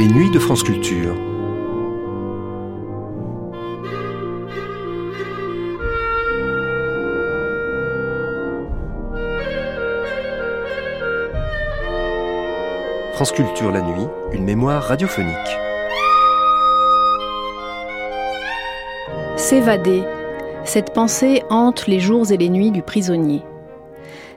Les nuits de France Culture. France Culture la nuit, une mémoire radiophonique. S'évader. Cette pensée hante les jours et les nuits du prisonnier.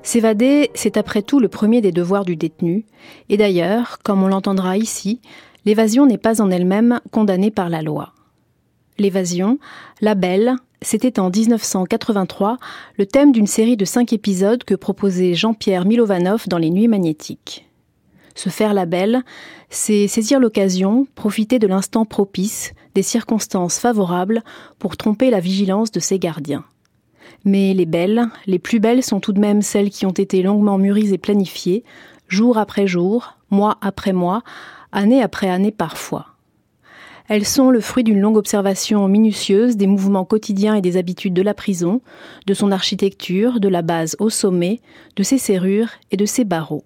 S'évader, c'est après tout le premier des devoirs du détenu, et d'ailleurs, comme on l'entendra ici, l'évasion n'est pas en elle-même condamnée par la loi. L'évasion, la belle, c'était en 1983 le thème d'une série de cinq épisodes que proposait Jean-Pierre Milovanov dans Les Nuits magnétiques. Se faire la belle, c'est saisir l'occasion, profiter de l'instant propice, des circonstances favorables pour tromper la vigilance de ses gardiens. Mais les belles, les plus belles sont tout de même celles qui ont été longuement mûries et planifiées, jour après jour, mois après mois, année après année parfois. Elles sont le fruit d'une longue observation minutieuse des mouvements quotidiens et des habitudes de la prison, de son architecture, de la base au sommet, de ses serrures et de ses barreaux.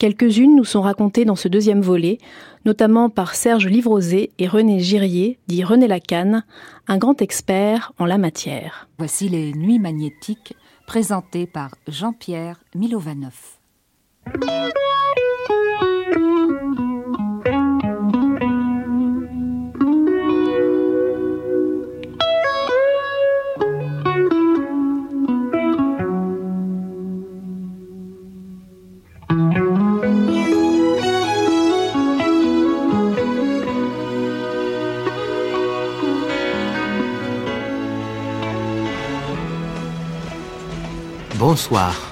Quelques-unes nous sont racontées dans ce deuxième volet, notamment par Serge Livrosé et René Girier, dit René Lacanne, un grand expert en la matière. Voici les nuits magnétiques présentées par Jean-Pierre Milovanov. Bonsoir.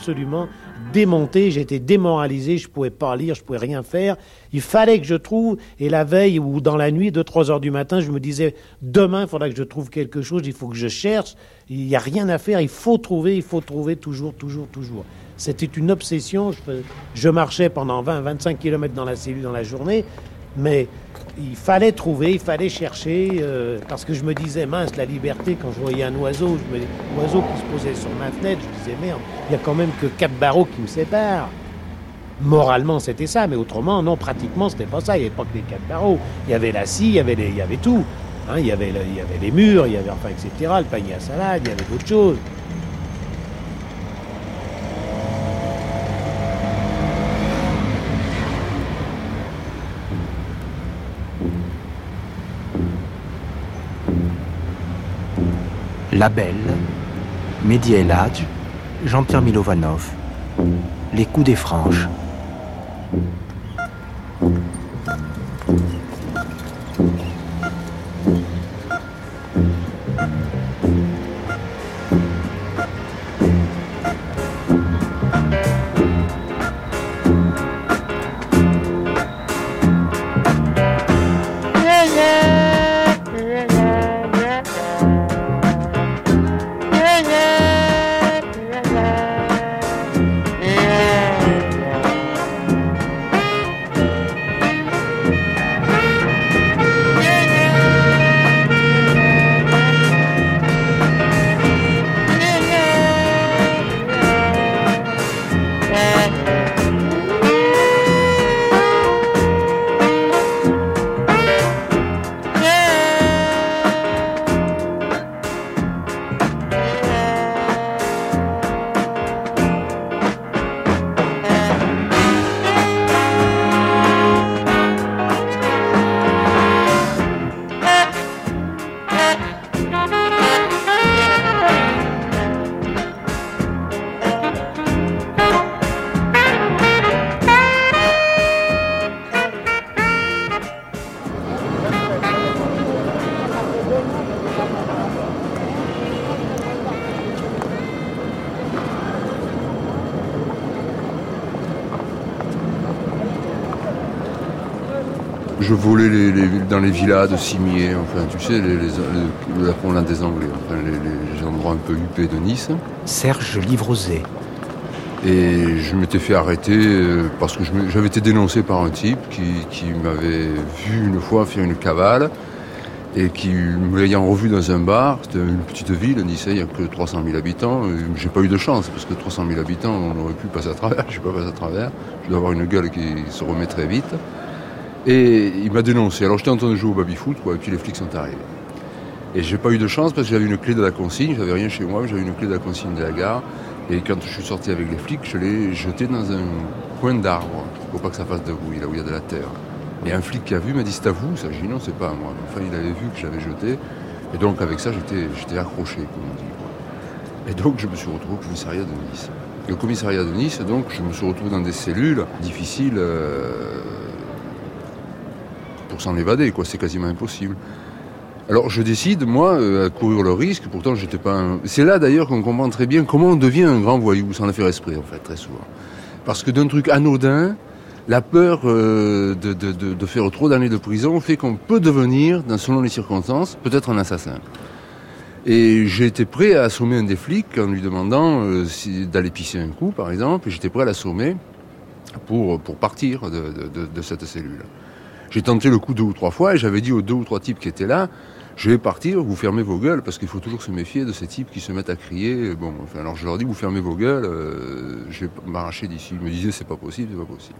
Absolument démonté, j'étais démoralisé, je pouvais pas lire, je pouvais rien faire. Il fallait que je trouve, et la veille ou dans la nuit, 2-3 heures du matin, je me disais, demain, il faudra que je trouve quelque chose, il faut que je cherche, il n'y a rien à faire, il faut trouver, il faut trouver toujours, toujours, toujours. C'était une obsession, je, marchais pendant 20-25 km dans la cellule dans la journée, mais il fallait trouver, il fallait chercher, euh, parce que je me disais, mince, la liberté, quand je voyais un oiseau, oiseau qui se posait sur ma fenêtre, je disais, merde, il y a quand même que quatre barreaux qui me séparent. Moralement, c'était ça, mais autrement, non, pratiquement, c'était pas ça. Il n'y avait pas que les quatre barreaux. Il y avait la scie, il y avait, il y avait tout. Hein, il, y avait il y avait les murs, il y avait, enfin, etc., le panier à salade, il y avait d'autres choses. La Belle, Mehdi El Jean-Pierre Milovanov, Les coups des franges. Dans les villas de Cimier, enfin tu sais, les, la promenade des Anglais, enfin les, endroits un peu huppés de Nice. Serge Livrosé. Et je m'étais fait arrêter euh, parce que j'avais été dénoncé par un type qui, m'avait vu une fois faire une cavale et qui, me l'ayant revu dans un bar, c'était une petite ville, Nice, il n'y a que 300 000 habitants. J'ai pas eu de chance parce que 300 000 habitants, on aurait pu passer à travers. Je suis pas passé à travers. Je dois avoir une gueule qui se remet très vite. Et il m'a dénoncé. Alors j'étais en train de jouer au baby-foot, quoi, et puis les flics sont arrivés. Et j'ai pas eu de chance parce que j'avais une clé de la consigne, j'avais rien chez moi, j'avais une clé de la consigne de la gare. Et quand je suis sorti avec les flics, je l'ai jeté dans un coin d'arbre. Faut pas que ça fasse de bruit, là où il y a de la terre. Et un flic qui a vu m'a dit c'est à vous ça. J'ai dit non, c'est pas à moi. Enfin, il avait vu que j'avais jeté. Et donc avec ça, j'étais accroché, comme on dit. Et donc je me suis retrouvé au commissariat de Nice. Et au commissariat de Nice, donc, je me suis retrouvé dans des cellules difficiles. Euh, pour s'en évader, quoi. C'est quasiment impossible. Alors je décide, moi, euh, à courir le risque. Pourtant, j'étais pas. Un... C'est là d'ailleurs qu'on comprend très bien comment on devient un grand voyou, sans le faire esprit, en fait, très souvent. Parce que d'un truc anodin, la peur euh, de, de, de, faire trop d'années de prison fait qu'on peut devenir, selon les circonstances, peut-être un assassin. Et été prêt à assommer un des flics en lui demandant euh, d'aller pisser un coup, par exemple, et j'étais prêt à l'assommer pour, pour partir de cette cellule. J'ai tenté le coup deux ou trois fois et j'avais dit aux deux ou trois types qui étaient là, je vais partir, vous fermez vos gueules, parce qu'il faut toujours se méfier de ces types qui se mettent à crier. Bon, enfin, alors je leur dis, vous fermez vos gueules, euh, je vais m'arracher d'ici. Ils me disaient, c'est pas possible, c'est pas possible.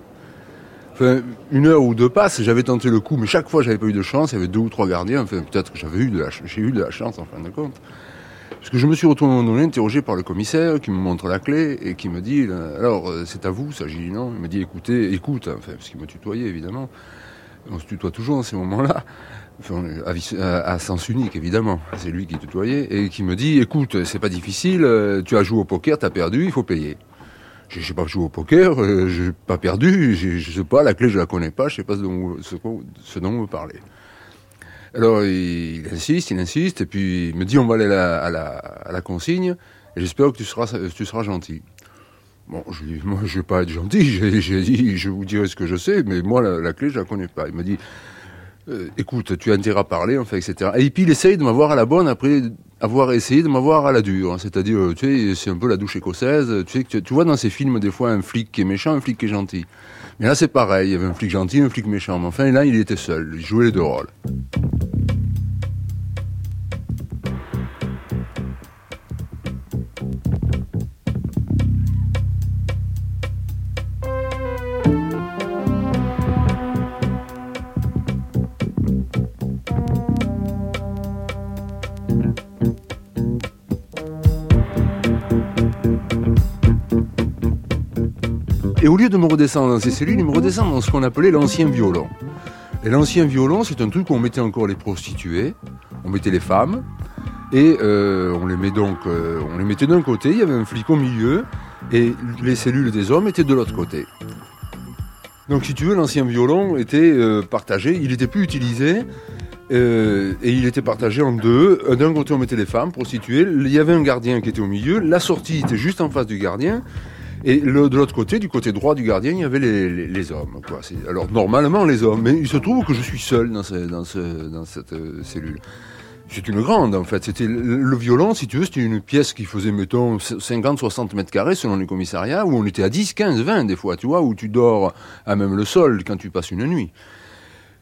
Enfin, une heure ou deux passe, j'avais tenté le coup, mais chaque fois j'avais pas eu de chance, il y avait deux ou trois gardiens, enfin peut-être que j'avais eu de la, j'ai eu de la chance en fin de compte. Parce que je me suis retrouvé à un moment donné interrogé par le commissaire qui me montre la clé et qui me dit, alors euh, c'est à vous, ça j'ai dit non. Il me dit écoutez, écoute, enfin, parce qu'il me tutoyait évidemment on se tutoie toujours en ces moments-là, à, sens unique évidemment, c'est lui qui tutoyait, et qui me dit, écoute, c'est pas difficile, euh, tu as joué au poker, t'as perdu, il faut payer. Je sais pas joué au poker, euh, j'ai pas perdu, je sais pas, la clé je la connais pas, je sais pas ce dont, ce, dont on me parlait. Alors il, insiste, il insiste, et puis il me dit on va aller à la, consigne, et j'espère que tu seras gentil. Bon, je lui dis, moi, je vais pas être gentil. J'ai dit, je vous dirai ce que je sais, mais moi, la, clé, je la connais pas. Il m'a dit, euh, écoute, tu as intérêt à parler, enfin, etc. Et puis, il essaye de m'avoir à la bonne après avoir essayé de m'avoir à la dure. hein. C'est-à-dire, euh, tu sais, c'est un peu la douche écossaise. Tu, tu vois dans ces films, des fois, un flic qui est méchant, un flic qui est gentil. Mais là, c'est pareil. Il y avait un flic gentil, un flic méchant. Mais enfin, là, il était seul. Il jouait les deux rôles. Et au lieu de me redescendre dans ces cellules, il me redescend dans ce qu'on appelait l'ancien violon. Et l'ancien violon, c'est un truc où on mettait encore les prostituées, on mettait les femmes, et euh, on les met donc, euh, on les mettait d'un côté, il y avait un flic au milieu, et les cellules des hommes étaient de l'autre côté. Donc si tu veux, l'ancien violon était euh, partagé, il n'était plus utilisé, et il était partagé en deux. D'un côté, on mettait les femmes prostituées, il y avait un gardien qui était au milieu, la sortie était juste en face du gardien, et de l'autre côté, du côté droit du gardien, il y avait les, hommes. Alors normalement les hommes, mais il se trouve que je suis seul dans, ce- dans, ce- dans cette euh, cellule. C'est une grande en fait. C'était le, violon, si tu veux, c'était une pièce qui faisait mettons 50-60 mètres carrés selon les commissariats, où on était à 10, 15, 20 des fois, tu vois, où tu dors à même le sol quand tu passes une nuit.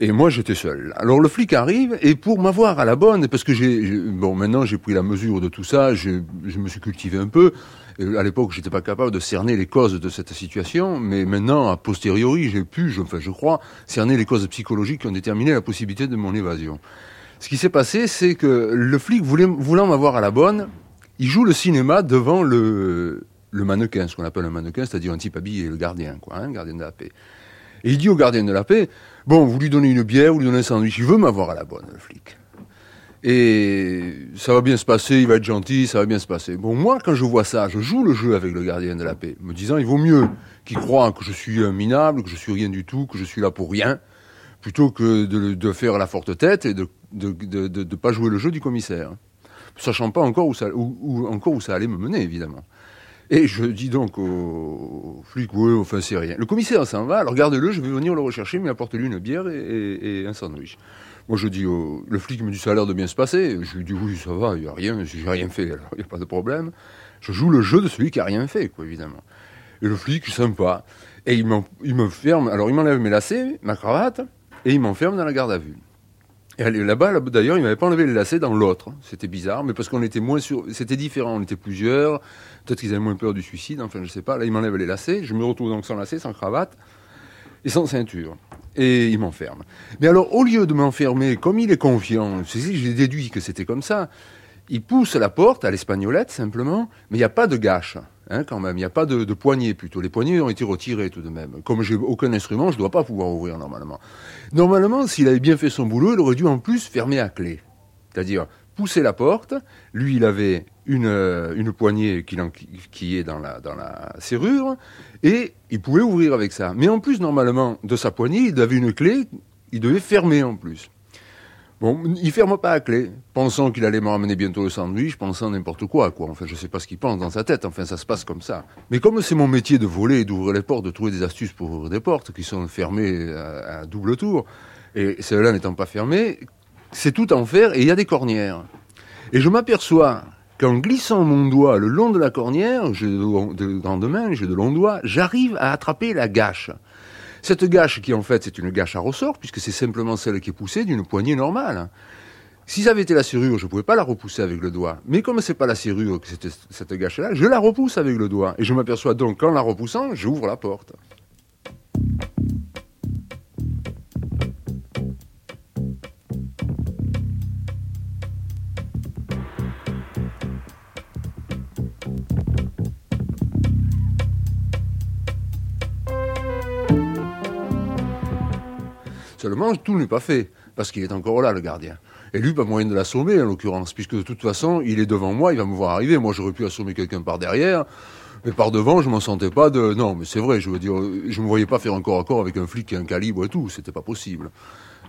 Et moi, j'étais seul. Alors le flic arrive et pour m'avoir à la bonne, parce que j'ai, bon, maintenant j'ai pris la mesure de tout ça, je me suis cultivé un peu. Et à l'époque, j'étais pas capable de cerner les causes de cette situation, mais maintenant, a posteriori, j'ai pu, je, enfin, je crois, cerner les causes psychologiques qui ont déterminé la possibilité de mon évasion. Ce qui s'est passé, c'est que le flic voulait, voulant m'avoir à la bonne, il joue le cinéma devant le, mannequin, ce qu'on appelle un mannequin, c'est-à-dire un type habillé, le gardien, quoi, hein, gardien de la paix. Et il dit au gardien de la paix, bon, vous lui donnez une bière, vous lui donnez un sandwich, il veut m'avoir à la bonne, le flic. Et ça va bien se passer, il va être gentil, ça va bien se passer. Bon, moi, quand je vois ça, je joue le jeu avec le gardien de la paix, me disant, il vaut mieux qu'il croit que je suis un minable, que je suis rien du tout, que je suis là pour rien, plutôt que de, faire la forte tête et de de pas jouer le jeu du commissaire. Sachant pas encore où ça, encore où ça allait me mener, évidemment. Et je dis donc au flic, ouais, enfin c'est rien. Le commissaire s'en va, alors gardez-le, je vais venir le rechercher, mais apportez-lui une bière et un sandwich. Moi je dis, au- le flic me dit, ça a l'air de bien se passer. Je lui dis, oui, ça va, il n'y a rien, j'ai rien fait, alors il n'y a pas de problème. Je joue le jeu de celui qui a rien fait, évidemment. Et le flic, sympa. Et il, il me ferme, alors il m'enlève mes lacets, ma cravate, et il m'enferme dans la garde à vue. Et là-bas, là, d'ailleurs, il m'avait pas enlevé les lacets dans l'autre. C'était bizarre, mais parce qu'on était moins sur, c'était différent. On était plusieurs. Peut-être qu'ils avaient moins peur du suicide. Enfin, je sais pas. Là, il m'enlève les lacets. Je me retrouve donc sans lacets, sans cravate et sans ceinture. Et il m'enferme. Mais alors, au lieu de m'enfermer, comme il est confiant, j'ai déduit que c'était comme ça. Il pousse la porte à l'espagnolette simplement, mais il n'y a pas de gâche, hein, quand même. Il n'y a pas de, de poignée plutôt. Les poignées ont été retirées tout de même. Comme j'ai aucun instrument, je ne dois pas pouvoir ouvrir normalement. Normalement, s'il avait bien fait son boulot, il aurait dû en plus fermer à clé. C'est-à-dire pousser la porte. Lui, il avait une, euh, une poignée qui, est dans la, dans la serrure et il pouvait ouvrir avec ça. Mais en plus, normalement, de sa poignée, il avait une clé, il devait fermer en plus. Bon, il ferme pas à clé, pensant qu'il allait me ramener bientôt le sandwich, pensant n'importe quoi, quoi. Enfin, je sais pas ce qu'il pense dans sa tête, enfin, ça se passe comme ça. Mais comme c'est mon métier de voler, et d'ouvrir les portes, de trouver des astuces pour ouvrir des portes qui sont fermées à, à double tour, et celles-là n'étant pas fermées, c'est tout en fer et il y a des cornières. Et je m'aperçois qu'en glissant mon doigt le long de la cornière, j'ai de, grandes mains, j'ai de longs doigts, j'arrive à attraper la gâche. Cette gâche qui en fait c'est une gâche à ressort, puisque c'est simplement celle qui est poussée d'une poignée normale. Si ça avait été la serrure, je ne pouvais pas la repousser avec le doigt. Mais comme c'est pas la serrure que cette gâche-là, je la repousse avec le doigt. Et je m'aperçois donc qu'en la repoussant, j'ouvre la porte. Tout n'est pas fait, parce qu'il est encore là, le gardien. Et lui, pas moyen de l'assommer, en l'occurrence, puisque de toute façon, il est devant moi, il va me voir arriver. Moi, j'aurais pu assommer quelqu'un par derrière. Mais par devant, je m'en sentais pas de. Non, mais c'est vrai, je veux dire, je me voyais pas faire un corps à corps avec un flic qui a un calibre et tout, c'était pas possible.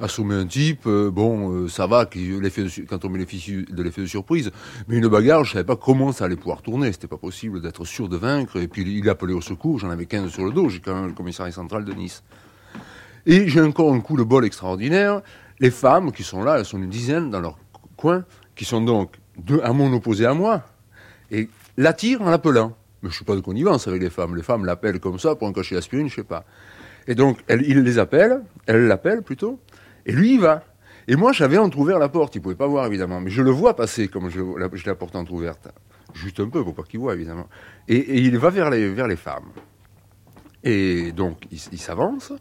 Assommer un type, euh, bon, euh, ça va, quand on met de l'effet de surprise. Mais une bagarre, je savais pas comment ça allait pouvoir tourner. C'était pas possible d'être sûr de vaincre. Et puis il appelé au secours, j'en avais 15 sur le dos, j'ai quand même le commissariat central de Nice. Et j'ai encore un coup de bol extraordinaire. Les femmes qui sont là, elles sont une dizaine dans leur coin, qui sont donc à mon opposé à moi, et l'attirent en l'appelant. Mais je suis pas de connivence avec les femmes. Les femmes l'appellent comme ça pour un cachet d'aspirine, je sais pas. Et donc, il les appelle, elle l'appelle plutôt, et lui, il va. Et moi, j'avais entrouvert la porte. Il pouvait pas voir, évidemment. Mais je le vois passer comme je, la, la porte entrouverte. Juste un peu, pour pas qu'il voit, évidemment. Et, il va vers les, vers les femmes. Et donc, il, s'avance.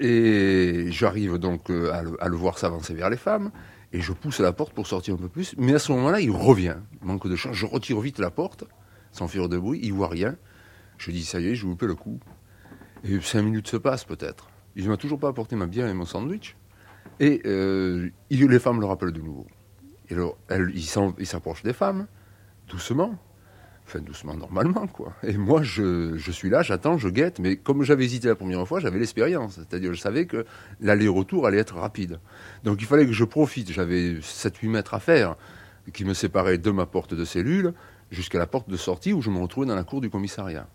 Et j'arrive donc euh, à le, voir s'avancer vers les femmes. Et je pousse la porte pour sortir un peu plus. Mais à ce moment-là, il revient. Manque de chance. Je retire vite la porte, sans faire de bruit. Il voit rien. Je dis, ça y est, je vous loupé le coup. Et cinq minutes se passent peut-être. Il ne m'a toujours pas apporté ma bière et mon sandwich. Et euh, les femmes le rappellent de nouveau. Et alors, il s'approche des femmes, doucement. Enfin, doucement, normalement, quoi. Et moi, je, suis là, j'attends, je guette. Mais comme j'avais hésité la première fois, j'avais l'expérience. C'est-à-dire, je savais que l'aller-retour allait être rapide. Donc, il fallait que je profite. J'avais 7-8 mètres à faire qui me séparaient de ma porte de cellule jusqu'à la porte de sortie où je me retrouvais dans la cour du commissariat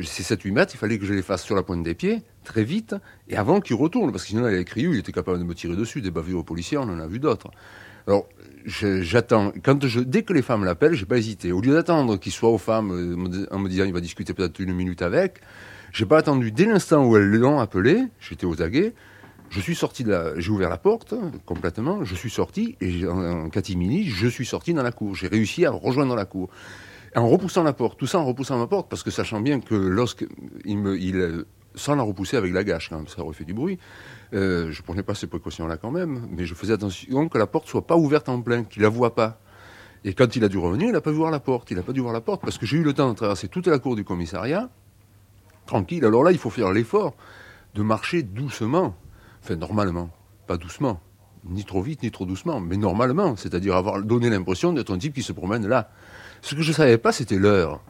ces 7-8 mètres, il fallait que je les fasse sur la pointe des pieds, très vite, et avant qu'il retourne, parce que sinon, il avait crié, il était capable de me tirer dessus, des bavures aux policiers, on en a vu d'autres. Alors, j'attends. Quand je, dès que les femmes l'appellent, j'ai pas hésité. Au lieu d'attendre qu'il soit aux femmes euh, en me disant il va discuter peut-être une minute avec, j'ai pas attendu. Dès l'instant où elles l'ont appelé, j'étais aux aguets, je suis sorti de la, j'ai ouvert la porte complètement, je suis sorti et en, catimini, je suis sorti dans la cour. J'ai réussi à rejoindre la cour en repoussant la porte, tout ça en repoussant ma porte, parce que sachant bien que lorsqu'il me, il, sans la repousser avec la gâche, quand même, ça aurait fait du bruit, euh, je prenais pas ces précautions-là quand même, mais je faisais attention que la porte soit pas ouverte en plein, qu'il la voie pas. Et quand il a dû revenir, il n'a pas vu voir la porte. Il n'a pas dû voir la porte parce que j'ai eu le temps de traverser toute la cour du commissariat, tranquille. Alors là, il faut faire l'effort de marcher doucement, enfin normalement, pas doucement, ni trop vite, ni trop doucement, mais normalement, c'est-à-dire avoir donné l'impression d'être un type qui se promène là. Ce que je ne savais pas, c'était l'heure.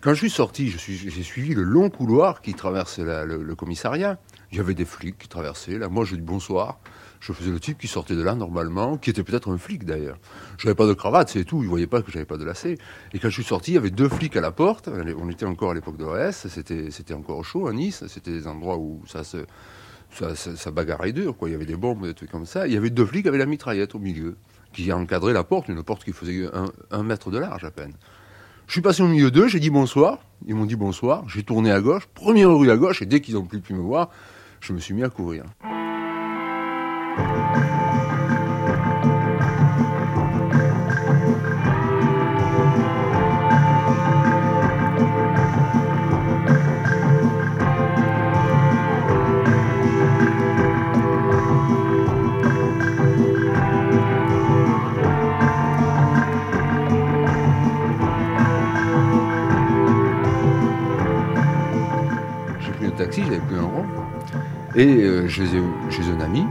Quand je suis sorti, j'ai suivi le long couloir qui traversait le, commissariat. Il y avait des flics qui traversaient. Là, moi, je dis bonsoir. Je faisais le type qui sortait de là normalement, qui était peut-être un flic d'ailleurs. Je n'avais pas de cravate, c'est tout. Ils voyaient pas que j'avais pas de lacet. Et quand je suis sorti, il y avait deux flics à la porte. On était encore à l'époque de l'OS. C'était, c'était encore chaud à Nice. C'était des endroits où ça se, ça, ça, bagarrait dur. Il y avait des bombes, des trucs comme ça. Il y avait deux flics avec la mitraillette au milieu qui encadré la porte, une porte qui faisait un, mètre de large à peine. Je suis passé au milieu d'eux, j'ai dit bonsoir, ils m'ont dit bonsoir, j'ai tourné à gauche, première rue à gauche, et dès qu'ils ont plus pu me voir, je me suis mis à courir. Et euh, j'ai un ami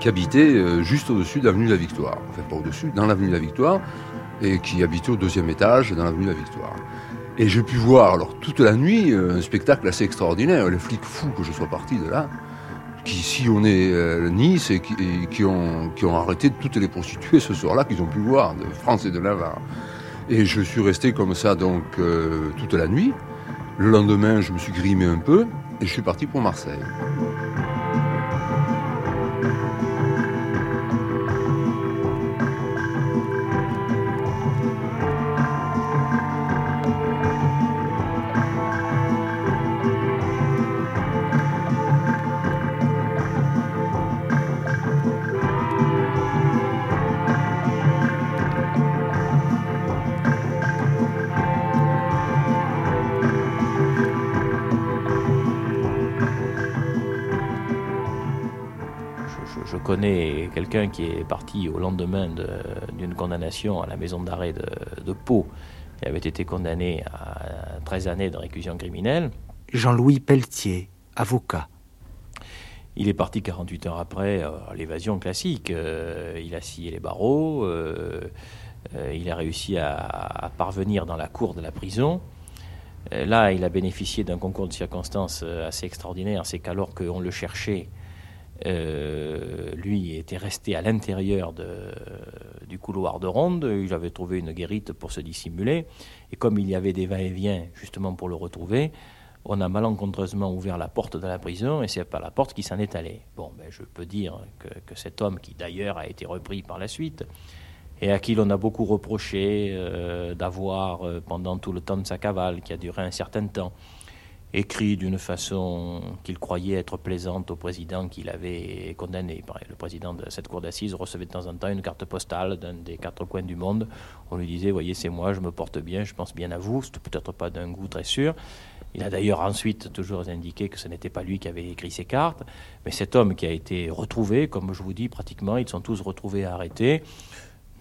qui habitait euh, juste au-dessus de l'avenue de la Victoire. Enfin, pas au-dessus, dans l'avenue de la Victoire, et qui habitait au deuxième étage dans l'avenue de la Victoire. Et j'ai pu voir, alors, toute la nuit, euh, un spectacle assez extraordinaire. Les flics fous que je sois parti de là, qui sillonnaient Nice et, qui, ont, qui ont arrêté toutes les prostituées ce soir-là qu'ils ont pu voir, de France et de Navarre. Et je suis resté comme ça, donc, toute la nuit. Le lendemain, je me suis grimé un peu et je suis parti pour Marseille. Quelqu'un qui est parti au lendemain d'une condamnation à la maison d'arrêt de, Pau et avait été condamné à 13 années de réclusion criminelle. Jean-Louis Pelletier, avocat. Il est parti 48 heures après, euh, l'évasion classique. Euh, il a scié les barreaux, euh, il a réussi à, parvenir dans la cour de la prison. là, il a bénéficié d'un concours de circonstances assez extraordinaire. C'est qu'alors qu'on le cherchait, lui était resté à l'intérieur du couloir de ronde. Il avait trouvé une guérite pour se dissimuler. Et comme il y avait des va-et-vient justement pour le retrouver, on a malencontreusement ouvert la porte de la prison et c'est pas la porte qui s'en est allée. Bon, ben, je peux dire que, cet homme, qui d'ailleurs a été repris par la suite, et à qui l'on a beaucoup reproché euh, d'avoir, euh, pendant tout le temps de sa cavale, qui a duré un certain temps, écrit d'une façon qu'il croyait être plaisante au président qu'il avait condamné. Le président de cette cour d'assises recevait de temps en temps une carte postale d'un des quatre coins du monde. On lui disait, voyez, c'est moi, je me porte bien, je pense bien à vous. C'est peut-être pas d'un goût très sûr. Il a d'ailleurs ensuite toujours indiqué que ce n'était pas lui qui avait écrit ces cartes, mais cet homme qui a été retrouvé, comme je vous dis, pratiquement, ils sont tous retrouvés arrêtés,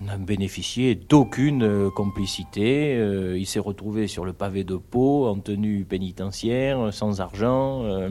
n'a bénéficié d'aucune euh, complicité. Euh, il s'est retrouvé sur le pavé de Pau, en tenue pénitentiaire, sans argent, euh,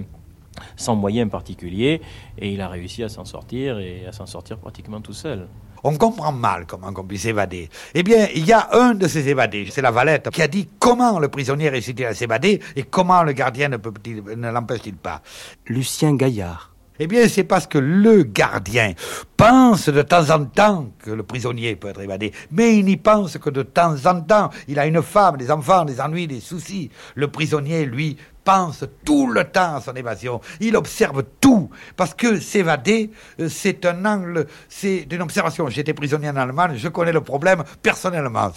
sans moyens particuliers, et il a réussi à s'en sortir, et à s'en sortir pratiquement tout seul. On comprend mal comment on puisse s'évader. Eh bien, il y a un de ces évadés, c'est la Valette, qui a dit comment le prisonnier réussit à s'évader et comment le gardien ne, ne l'empêche-t-il pas. Lucien Gaillard. Eh bien, c'est parce que le gardien pense de temps en temps que le prisonnier peut être évadé, mais il n'y pense que de temps en temps. Il a une femme, des enfants, des ennuis, des soucis. Le prisonnier, lui, pense tout le temps à son évasion. Il observe tout. Parce que s'évader, euh, c'est un angle, c'est une observation. J'étais prisonnier en Allemagne, je connais le problème personnellement.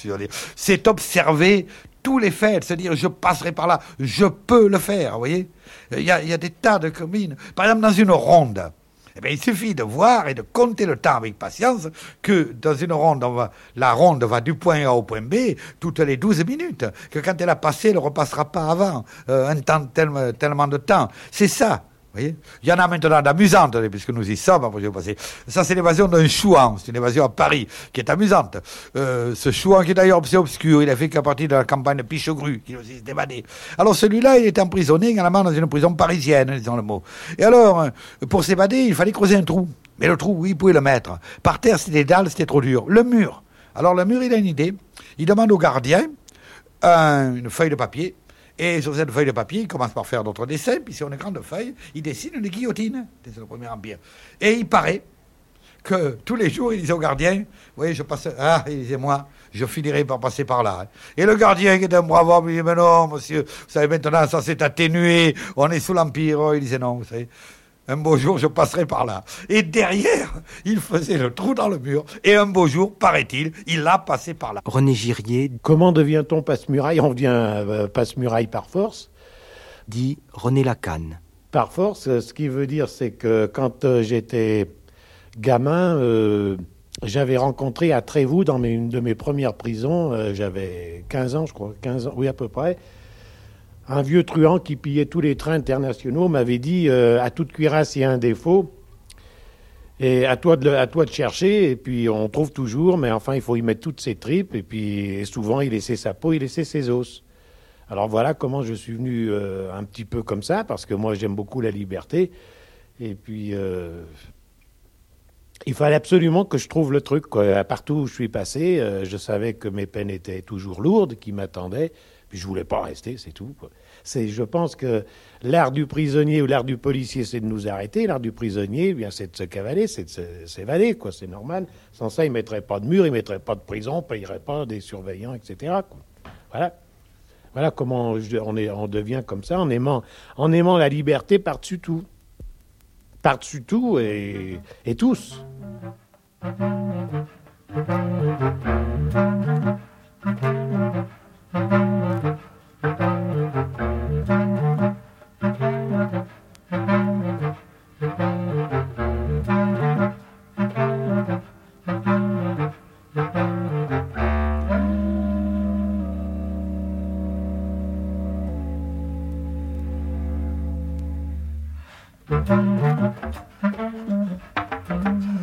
C'est observer tous les faits, se dire je passerai par là, je peux le faire, vous voyez. Il y, a, il y a des tas de combines. Par exemple, dans une ronde, eh bien, il suffit de voir et de compter le temps avec patience que dans une ronde, la ronde va du point A au point B toutes les 12 minutes. Que quand elle a passé, elle ne repassera pas avant euh, un temps, tellement de temps. C'est ça il y en a maintenant d'amusantes, puisque nous y sommes. Ça, c'est l'évasion d'un chouan. C'est une évasion à Paris, qui est amusante. Euh, ce chouan, qui est d'ailleurs obscur, il a fait qu'à partir de la campagne de Pichegru, qui aussi s'est évadé. Alors, celui-là, il était emprisonné également dans une prison parisienne, disons le mot. Et alors, euh, pour s'évader, il fallait creuser un trou. Mais le trou, oui, il pouvait le mettre. Par terre, c'était des dalles, c'était trop dur. Le mur. Alors, le mur, il a une idée. Il demande au gardien une feuille de papier et sur cette feuille de papier, il commence par faire d'autres dessins, puis sur une grande feuille, il dessine une guillotine. C'est le premier empire. Et il paraît que tous les jours, il disait au gardien, vous voyez, je passe, ah, il disait, moi, je finirai par passer par là. Et le gardien, qui était un brave homme, il disait, mais non, monsieur, vous savez, maintenant, ça s'est atténué, on est sous l'Empire. Il disait, non, vous savez, un beau jour, je passerai par là. Et derrière, il faisait le trou dans le mur. Et un beau jour, paraît-il, il a passé par là. René Girier. Comment devient-on passe-muraille? On devient euh, passe-muraille par force. Dit René Lacanne. Par force, ce qui veut dire, c'est que quand euh, j'étais gamin, euh, j'avais rencontré à Trévoux, dans une de mes premières prisons, j'avais 15 ans, je crois, 15 ans, oui, à peu près un vieux truand qui pillait tous les trains internationaux m'avait dit euh, à toute cuirasse il y a un défaut. Et à toi de chercher. Et puis on trouve toujours mais enfin il faut y mettre toutes ses tripes. Et puis souvent il laissait sa peau il laissait ses os. Alors voilà comment je suis venu euh, un petit peu comme ça parce que moi j'aime beaucoup la liberté. Et puis euh, il fallait absolument que je trouve le truc. Partout où je suis passé, je savais que mes peines étaient toujours lourdes, qui m'attendaient. Puis je voulais pas rester, c'est tout. C'est, je pense que l'art du prisonnier ou l'art du policier, c'est de nous arrêter. L'art du prisonnier, eh bien, c'est de se cavaler, c'est de s'évader, quoi. C'est normal. Sans ça, ils mettraient pas de mur, ils mettraient pas de prison, payeraient pas des surveillants, etc. Voilà. Voilà comment on, est, on devient comme ça, en aimant, en aimant la liberté par-dessus tout. Par-dessus tout et, tous. 嗯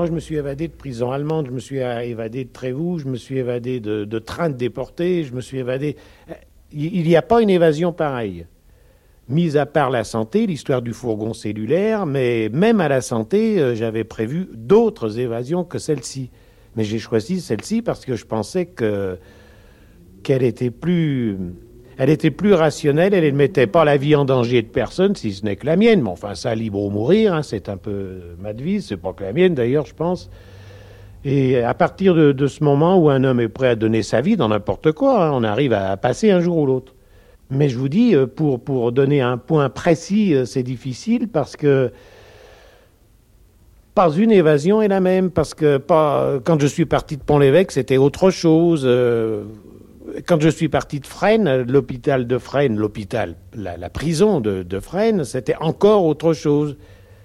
Moi, je me suis évadé de prison allemande, je me suis évadé de Trévoux, je me suis évadé de, de trains de déportés, je me suis évadé. Il n'y a pas une évasion pareille. Mis à part la santé, l'histoire du fourgon cellulaire, mais même à la santé, euh, j'avais prévu d'autres évasions que celle-ci. Mais j'ai choisi celle-ci parce que je pensais que qu'elle était plus elle était plus rationnelle, elle ne mettait pas la vie en danger de personne, si ce n'est que la mienne. Mais enfin, ça, libre ou mourir, hein, c'est un peu ma devise, c'est pas que la mienne d'ailleurs, je pense. Et à partir de, ce moment où un homme est prêt à donner sa vie dans n'importe quoi, hein, on arrive à passer un jour ou l'autre. Mais je vous dis, euh, pour, donner un point précis, euh, c'est difficile parce que pas une évasion est la même, parce que pas, quand je suis parti de Pont-l'Évêque, c'était autre chose. Euh, quand je suis parti de Fresnes, l'hôpital de Fresnes, l'hôpital, la, prison de, Fresnes, c'était encore autre chose.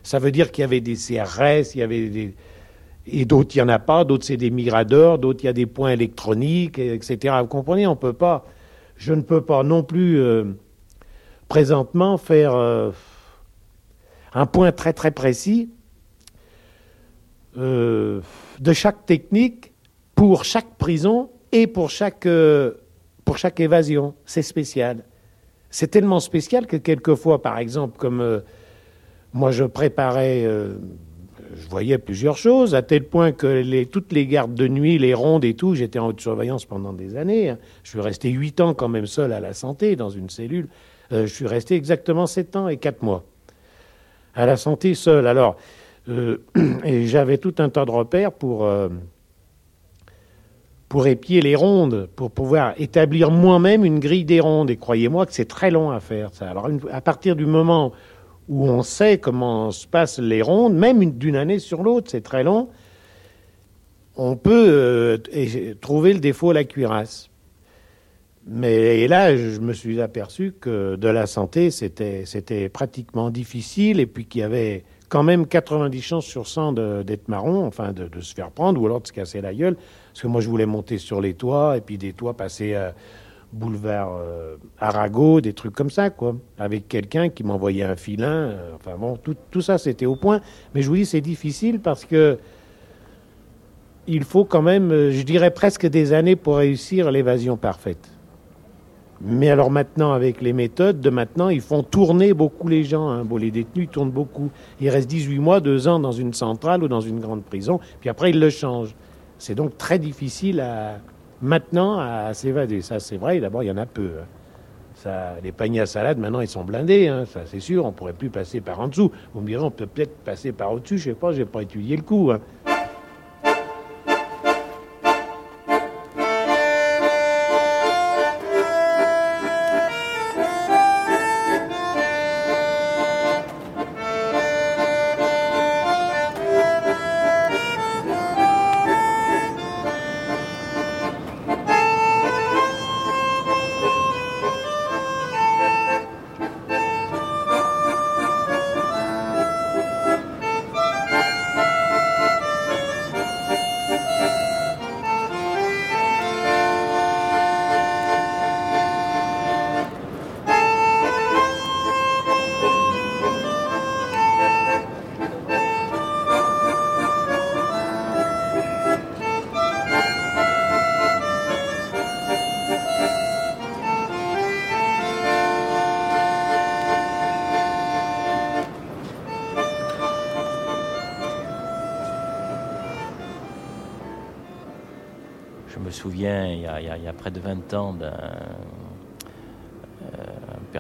Ça veut dire qu'il y avait des CRS, il y avait des... Et d'autres, il n'y en a pas, d'autres, c'est des migradeurs, d'autres, il y a des points électroniques, etc. Vous comprenez, on peut pas... Je ne peux pas non plus, euh, présentement, faire euh, un point très très précis euh, de chaque technique pour chaque prison et pour chaque, euh, pour chaque évasion. C'est spécial. C'est tellement spécial que quelquefois, par exemple, comme euh, moi je préparais, euh, je voyais plusieurs choses, à tel point que toutes les gardes de nuit, les rondes et tout, j'étais en haute surveillance pendant des années. Hein. Je suis resté huit ans quand même seul à la santé, dans une cellule. je suis resté exactement sept ans et quatre mois à la santé seul. Alors, j'avais tout un tas de repères pour pour épier les rondes, pour pouvoir établir moi-même une grille des rondes. Et croyez-moi que c'est très long à faire ça. Alors à partir du moment où on sait comment se passent les rondes, même d'une année sur l'autre, c'est très long, on peut euh, trouver le défaut à la cuirasse. Mais là, je me suis aperçu que de la santé, c'était pratiquement difficile, et puis qu'il y avait quand même 90 chances sur 100 d'être marron, enfin de, se faire prendre, ou alors de se casser la gueule. Parce que moi, je voulais monter sur les toits, et puis des toits passer à boulevard euh, Arago, des trucs comme ça, quoi. Avec quelqu'un qui m'envoyait un filin. Euh, enfin bon, tout, ça, c'était au point. Mais je vous dis, c'est difficile parce que il faut quand même, euh, je dirais presque des années pour réussir l'évasion parfaite. Mais alors maintenant, avec les méthodes de maintenant, ils font tourner beaucoup les gens. Hein. Bon, les détenus tournent beaucoup. Ils restent 18 mois, 2 ans dans une centrale ou dans une grande prison, puis après ils le changent. C'est donc très difficile à, maintenant à s'évader. Ça, c'est vrai. D'abord, il y en a peu. Hein. Les paniers à salade, maintenant, ils sont blindés. Hein. Ça, c'est sûr. On pourrait plus passer par en dessous. Vous me direz, on peut peut-être passer par au-dessus. Je sais pas. J'ai pas étudié le coup. Hein.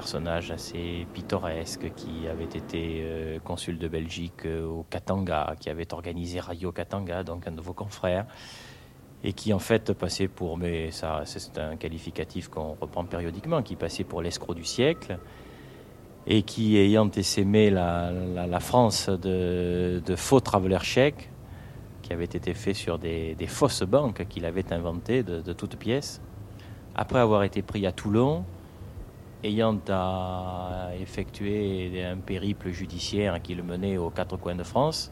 Personnage assez pittoresque qui avait été euh, consul de Belgique euh, au Katanga, qui avait organisé Radio Katanga, donc un de vos confrères, et qui en fait passait pour, mais ça c'est un qualificatif qu'on reprend périodiquement, qui passait pour l'escroc du siècle, et qui ayant essaimé la, France de, de faux travelers chèques, qui avait été fait sur des, fausses banques qu'il avait inventées de, de toutes pièces. Après avoir été pris à Toulon, ayant à effectuer un périple judiciaire qui le menait aux quatre coins de France,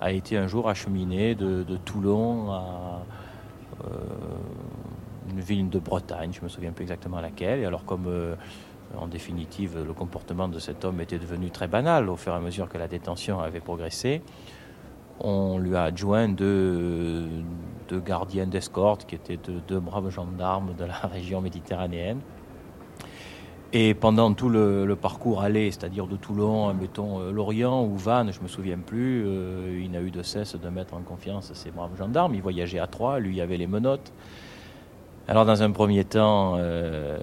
a été un jour acheminé de, Toulon à euh, une ville de Bretagne, je ne me souviens plus exactement laquelle. Et alors comme euh, en définitive le comportement de cet homme était devenu très banal au fur et à mesure que la détention avait progressé, on lui a adjoint deux, gardiens d'escorte qui étaient deux braves gendarmes de la région méditerranéenne. Et pendant tout le, parcours aller, c'est-à-dire de Toulon, mettons euh, Lorient ou Vannes, je ne me souviens plus, euh, il n'a eu de cesse de mettre en confiance ses braves gendarmes. Il voyageait à trois, lui avait les menottes. Alors dans un premier temps, euh,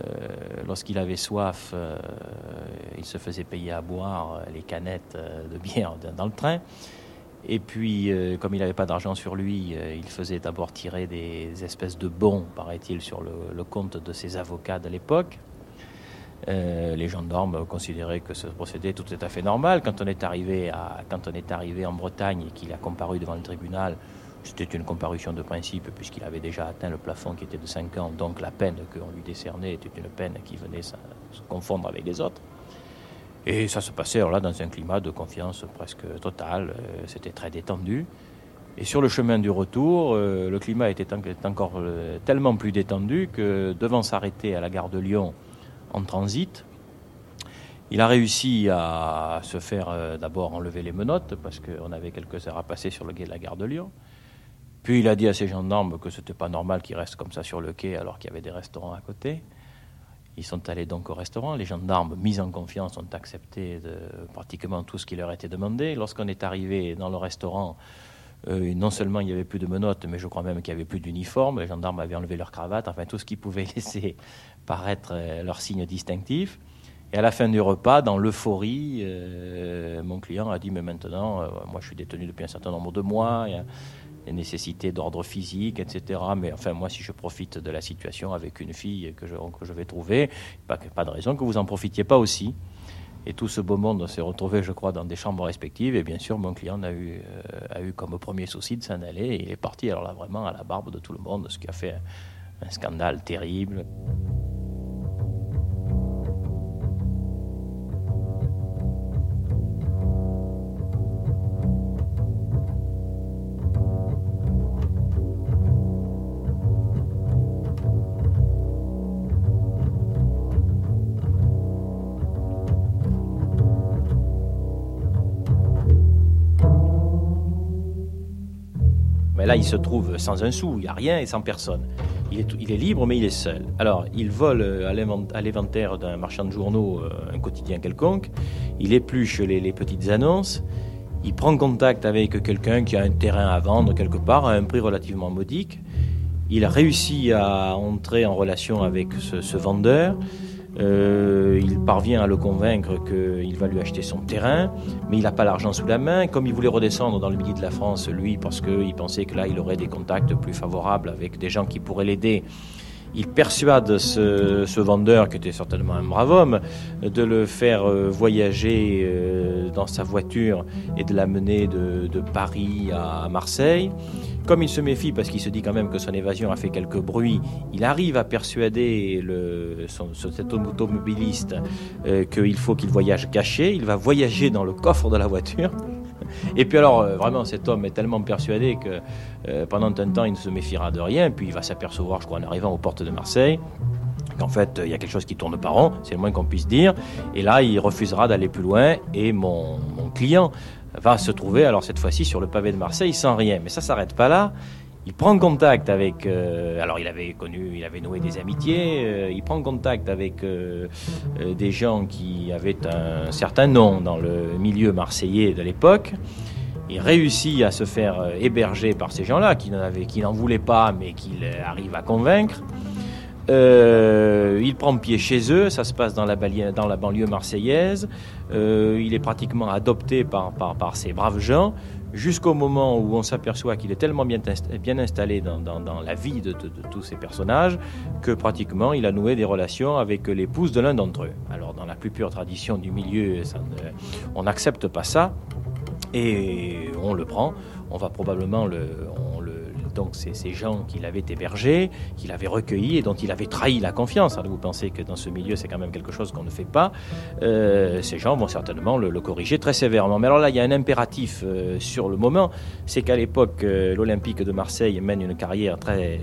lorsqu'il avait soif, il se faisait payer à boire les canettes de bière dans le train. Et puis, comme il n'avait pas d'argent sur lui, il faisait d'abord tirer des espèces de bons, paraît-il, sur le compte de ses avocats de l'époque. Euh, les gendarmes considéraient que ce procédé tout à fait normal. Quand on est arrivé, en Bretagne et qu'il a comparu devant le tribunal, c'était une comparution de principe puisqu'il avait déjà atteint le plafond qui était de 5 ans. Donc la peine qu'on lui décernait était une peine qui venait se confondre avec les autres. Et ça se passait dans un climat de confiance presque totale. Euh, c'était très détendu. Et sur le chemin du retour, euh, le climat était encore tellement plus détendu que devant s'arrêter à la gare de Lyon, en transit. Il a réussi à se faire euh, d'abord enlever les menottes parce qu'on avait quelques heures à passer sur le quai de la gare de Lyon. Puis il a dit à ses gendarmes que ce n'était pas normal qu'ils restent comme ça sur le quai alors qu'il y avait des restaurants à côté. Ils sont allés donc au restaurant. Les gendarmes, mis en confiance, ont accepté de, pratiquement tout ce qui leur était demandé. Lorsqu'on est arrivé dans le restaurant, euh, non seulement il n'y avait plus de menottes, mais je crois même qu'il n'y avait plus d'uniforme. Les gendarmes avaient enlevé leur cravate, enfin tout ce qui pouvait laisser paraître euh, leur signe distinctif. Et à la fin du repas, dans l'euphorie, euh, mon client a dit Mais maintenant, moi je suis détenu depuis un certain nombre de mois, il y a des nécessités d'ordre physique, etc. Mais enfin, moi, si je profite de la situation avec une fille que je, que je vais trouver, pas, pas de raison que vous en profitiez pas aussi. Et tout ce beau monde s'est retrouvé, je crois, dans des chambres respectives. Et bien sûr, mon client a eu, euh, a eu comme premier souci de s'en aller. Et il est parti, alors là, vraiment à la barbe de tout le monde, ce qui a fait un scandale terrible. Il se trouve sans un sou, il n'y a rien et sans personne. Il est, libre, mais il est seul. Alors, il vole euh, à l'inventaire d'un marchand de journaux euh, un quotidien quelconque, il épluche les, petites annonces, il prend contact avec quelqu'un qui a un terrain à vendre quelque part à un prix relativement modique. Il réussit à entrer en relation avec ce vendeur. Euh, il parvient à le convaincre qu'il va lui acheter son terrain, mais il n'a pas l'argent sous la main. Comme il voulait redescendre dans le midi de la France, lui, parce qu'il pensait que là, il aurait des contacts plus favorables avec des gens qui pourraient l'aider, il persuade ce, vendeur, qui était certainement un brave homme, de le faire euh, voyager euh, dans sa voiture et de l'amener de, de Paris à Marseille. Comme il se méfie parce qu'il se dit quand même que son évasion a fait quelques bruits, il arrive à persuader le, cet automobiliste euh, qu'il faut qu'il voyage caché. Il va voyager dans le coffre de la voiture. Et puis alors, euh, vraiment, cet homme est tellement persuadé que euh, pendant un temps, il ne se méfiera de rien. Puis il va s'apercevoir, je crois, en arrivant aux portes de Marseille, qu'en fait, il y a quelque chose qui tourne par rond, c'est le moins qu'on puisse dire. Et là, il refusera d'aller plus loin. Et mon client va se trouver, alors cette fois-ci, sur le pavé de Marseille sans rien. Mais ça s'arrête pas là. Il prend contact avec. Euh, alors, il avait connu, il avait noué des amitiés. Euh, il prend contact avec euh, des gens qui avaient un certain nom dans le milieu marseillais de l'époque. Il réussit à se faire héberger par ces gens-là, qui n'en voulaient pas, mais qu'il arrive à convaincre. Euh, il prend pied chez eux, ça se passe dans la, banlieue marseillaise. Euh, il est pratiquement adopté par, ces braves gens, jusqu'au moment où on s'aperçoit qu'il est tellement bien installé dans, la vie de, tous ces personnages que pratiquement il a noué des relations avec l'épouse de l'un d'entre eux. Alors dans la plus pure tradition du milieu, on n'accepte pas ça. Et on le prend, on va probablement le, donc c'est ces gens qu'il avait hébergés, qu'il avait recueillis et dont il avait trahi la confiance. Alors vous pensez que dans ce milieu, c'est quand même quelque chose qu'on ne fait pas. Euh, ces gens vont certainement le, corriger très sévèrement. Mais alors là, il y a un impératif euh, sur le moment, c'est qu'à l'époque, euh, l'Olympique de Marseille mène une carrière très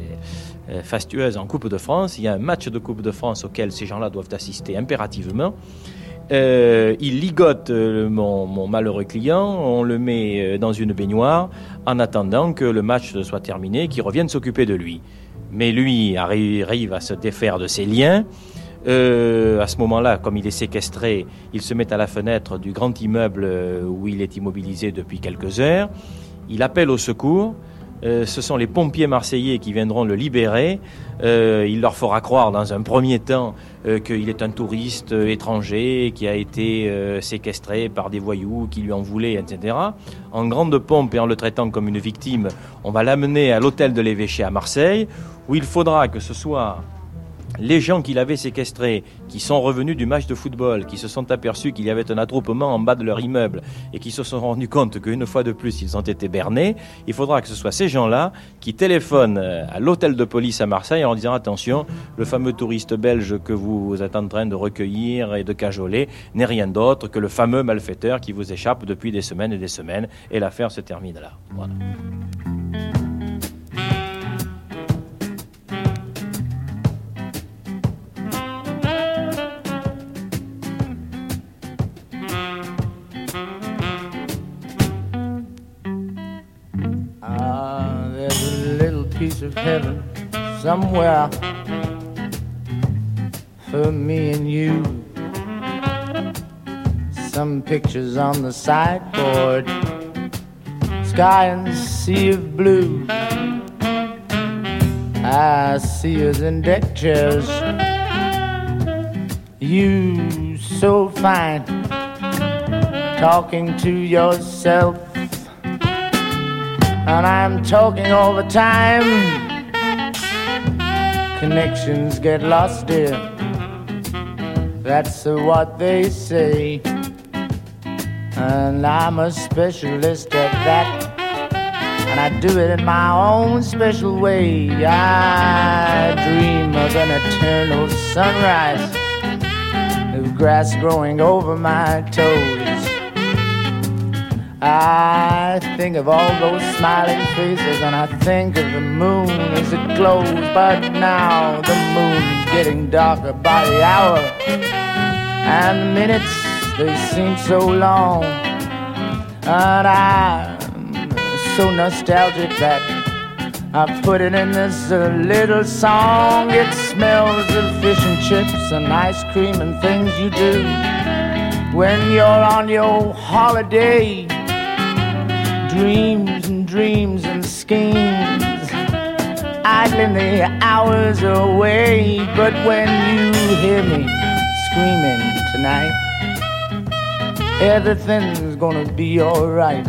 fastueuse en Coupe de France. Il y a un match de Coupe de France auquel ces gens-là doivent assister impérativement. Euh, il ligote euh, mon, malheureux client, on le met euh, dans une baignoire en attendant que le match soit terminé, qu'il revienne s'occuper de lui. Mais lui arrive à se défaire de ses liens. à ce moment-là, comme il est séquestré, il se met à la fenêtre du grand immeuble où il est immobilisé depuis quelques heures. Il appelle au secours. Ce sont les pompiers marseillais qui viendront le libérer. Il leur fera croire dans un premier temps euh, qu'il est un touriste étranger qui a été séquestré par des voyous qui lui en voulaient, etc. En grande pompe et en le traitant comme une victime, on va l'amener à l'hôtel de l'évêché à Marseille, où il faudra que ce soit les gens qui l'avaient séquestré, qui sont revenus du match de football, qui se sont aperçus qu'il y avait un attroupement en bas de leur immeuble et qui se sont rendus compte qu'une fois de plus ils ont été bernés, il faudra que ce soit ces gens-là qui téléphonent euh, à l'hôtel de police à Marseille en disant attention, le fameux touriste belge que vous êtes en train de recueillir et de cajoler n'est rien d'autre que le fameux malfaiteur qui vous échappe depuis des semaines et des semaines et l'affaire se termine là. Voilà. Of heaven somewhere for me and you. Some pictures on the sideboard, sky and sea of blue. I see us in deck chairs. You so fine, talking to yourself and I'm talking all the time. Connections get lost, dear. That's what they say. And I'm a specialist at that. And I do it in my own special way. I dream of an eternal sunrise, of grass growing over my toes. I think of all those smiling faces and I think of the moon as it glows. But now the moon's getting darker by the hour, and the minutes they seem so long. And I'm so nostalgic that I put it in this little song. It smells of fish and chips and ice cream and things you do when you're on your holiday dreams and dreams and schemes, idling the hours away. But when you hear me screaming tonight, everything's gonna be alright.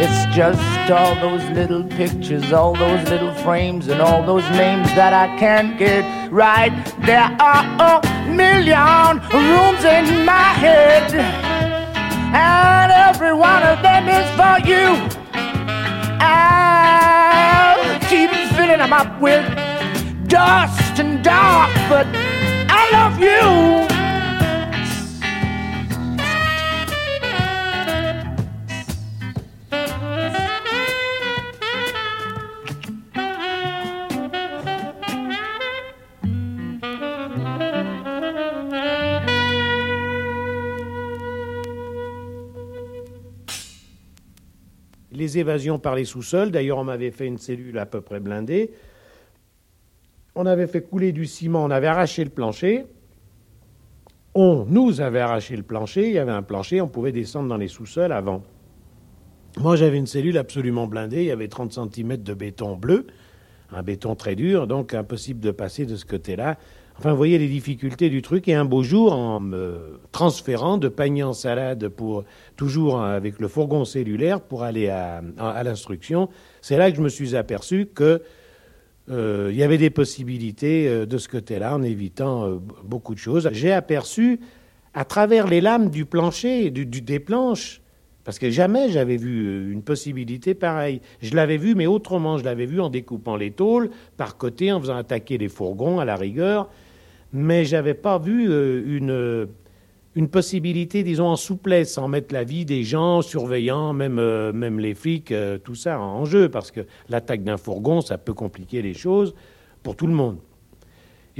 It's just all those little pictures, all those little frames, and all those names that I can't get right. There are a million rooms in my head and every one of them is for you. I'll keep filling them up with dust and dark, but I love you. Évasions par les sous-sols. D'ailleurs, on m'avait fait une cellule à peu près blindée. On avait fait couler du ciment, on avait arraché le plancher. On nous avait arraché le plancher, il y avait un plancher, on pouvait descendre dans les sous-sols avant. Moi, j'avais une cellule absolument blindée, il y avait 30 cm de béton bleu, un béton très dur, donc impossible de passer de ce côté-là. Enfin, vous voyez les difficultés du truc. Et un beau jour, en me transférant de panier en salade pour toujours avec le fourgon cellulaire pour aller à, l'instruction, c'est là que je me suis aperçu que euh, y avait des possibilités euh, de ce côté-là en évitant euh, beaucoup de choses. J'ai aperçu à travers les lames du plancher, du, des planches, Parce que jamais j'avais vu une possibilité pareille. Je l'avais vu, mais autrement. Je l'avais vu en découpant les tôles par côté, en faisant attaquer les fourgons à la rigueur. Mais j'avais pas vu euh, une, une possibilité, disons, en souplesse, en mettre la vie des gens, surveillant, même, euh, même les flics, tout ça en jeu. Parce que l'attaque d'un fourgon, ça peut compliquer les choses pour tout le monde.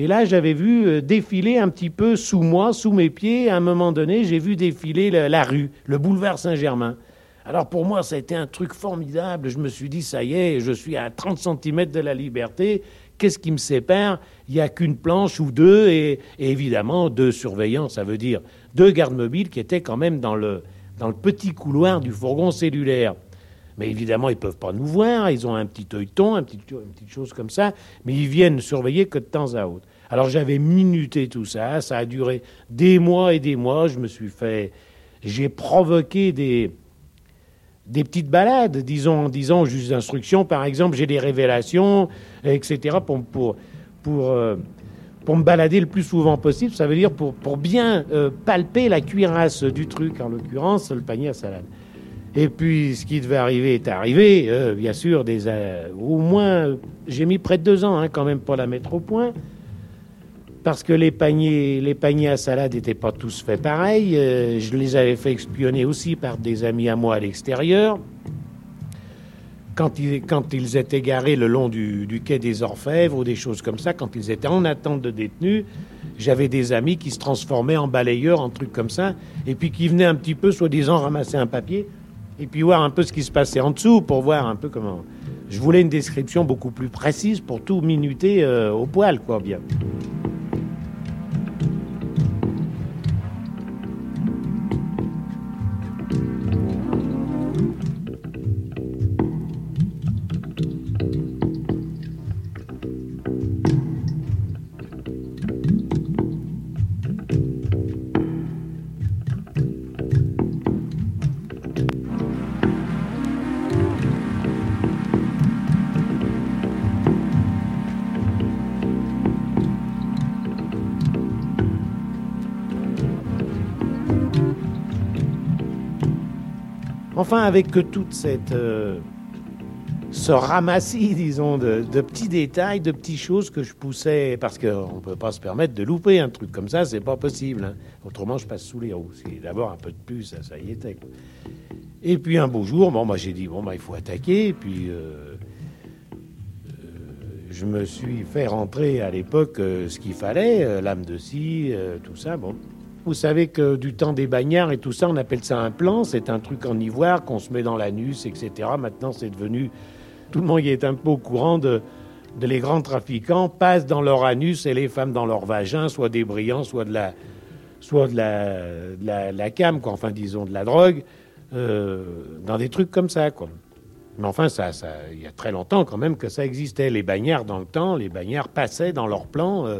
Et là, j'avais vu euh, défiler un petit peu sous moi, sous mes pieds. À un moment donné, j'ai vu défiler la, rue, le boulevard Saint-Germain. Alors pour moi, ça a été un truc formidable. Je me suis dit, ça y est, je suis à 30 cm de la liberté. Qu'est-ce qui me sépare? Il n'y a qu'une planche ou deux, et, évidemment deux surveillants, ça veut dire deux gardes mobiles qui étaient quand même dans le, dans le petit couloir du fourgon cellulaire. Mais évidemment, ils ne peuvent pas nous voir, ils ont un petit œilleton, un petit, une petite chose comme ça, mais ils viennent surveiller que de temps à autre. Alors j'avais minuté tout ça, ça a duré des mois et des mois, je me suis fait... J'ai provoqué des, des petites balades, disons, disons juste d'instruction, par exemple, j'ai des révélations, etc., pour, pour, euh, pour, me balader le plus souvent possible, ça veut dire pour, pour bien euh, palper la cuirasse du truc, en l'occurrence le panier à salade. Et puis, ce qui devait arriver est arrivé. Euh, bien sûr, des, au moins, j'ai mis près de deux ans hein, quand même pour la mettre au point. Parce que les paniers, les paniers à salade n'étaient pas tous faits pareil. Euh, je les avais fait expionner aussi par des amis à moi à l'extérieur. Quand ils, étaient garés le long du, du, quai des Orfèvres ou des choses comme ça, quand ils étaient en attente de détenus, j'avais des amis qui se transformaient en balayeurs, en trucs comme ça, et puis qui venaient un petit peu, soi-disant, ramasser un papier et puis voir un peu ce qui se passait en dessous pour voir un peu comment. Je voulais une description beaucoup plus précise pour tout minuter euh, au poil, quoi, bien. Enfin, avec toute cette. Euh, ce ramassis, disons, de, petits détails, de petites choses que je poussais, parce qu'on ne peut pas se permettre de louper un truc comme ça, c'est pas possible. Hein. Autrement, je passe sous les roues. C'est d'abord un peu de plus, ça, y était. Et puis un beau jour, bon, moi j'ai dit, bon, bah, il faut attaquer. Et puis euh, euh, je me suis fait rentrer à l'époque ce qu'il fallait, lame de scie, tout ça, bon. Vous savez que du temps des bagnards et tout ça, on appelle ça un plan. C'est un truc en ivoire qu'on se met dans l'anus, etc. Maintenant, c'est devenu. Tout le monde y est un peu au courant de, les grands trafiquants passent dans leur anus et les femmes dans leur vagin, soit des brillants, soit de la, soit de la, la, cam, quoi. Enfin, disons de la drogue, euh, dans des trucs comme ça. Mais enfin, ça, ça, il y a très longtemps quand même que ça existait. Les bagnards dans le temps, les bagnards passaient dans leur plan euh,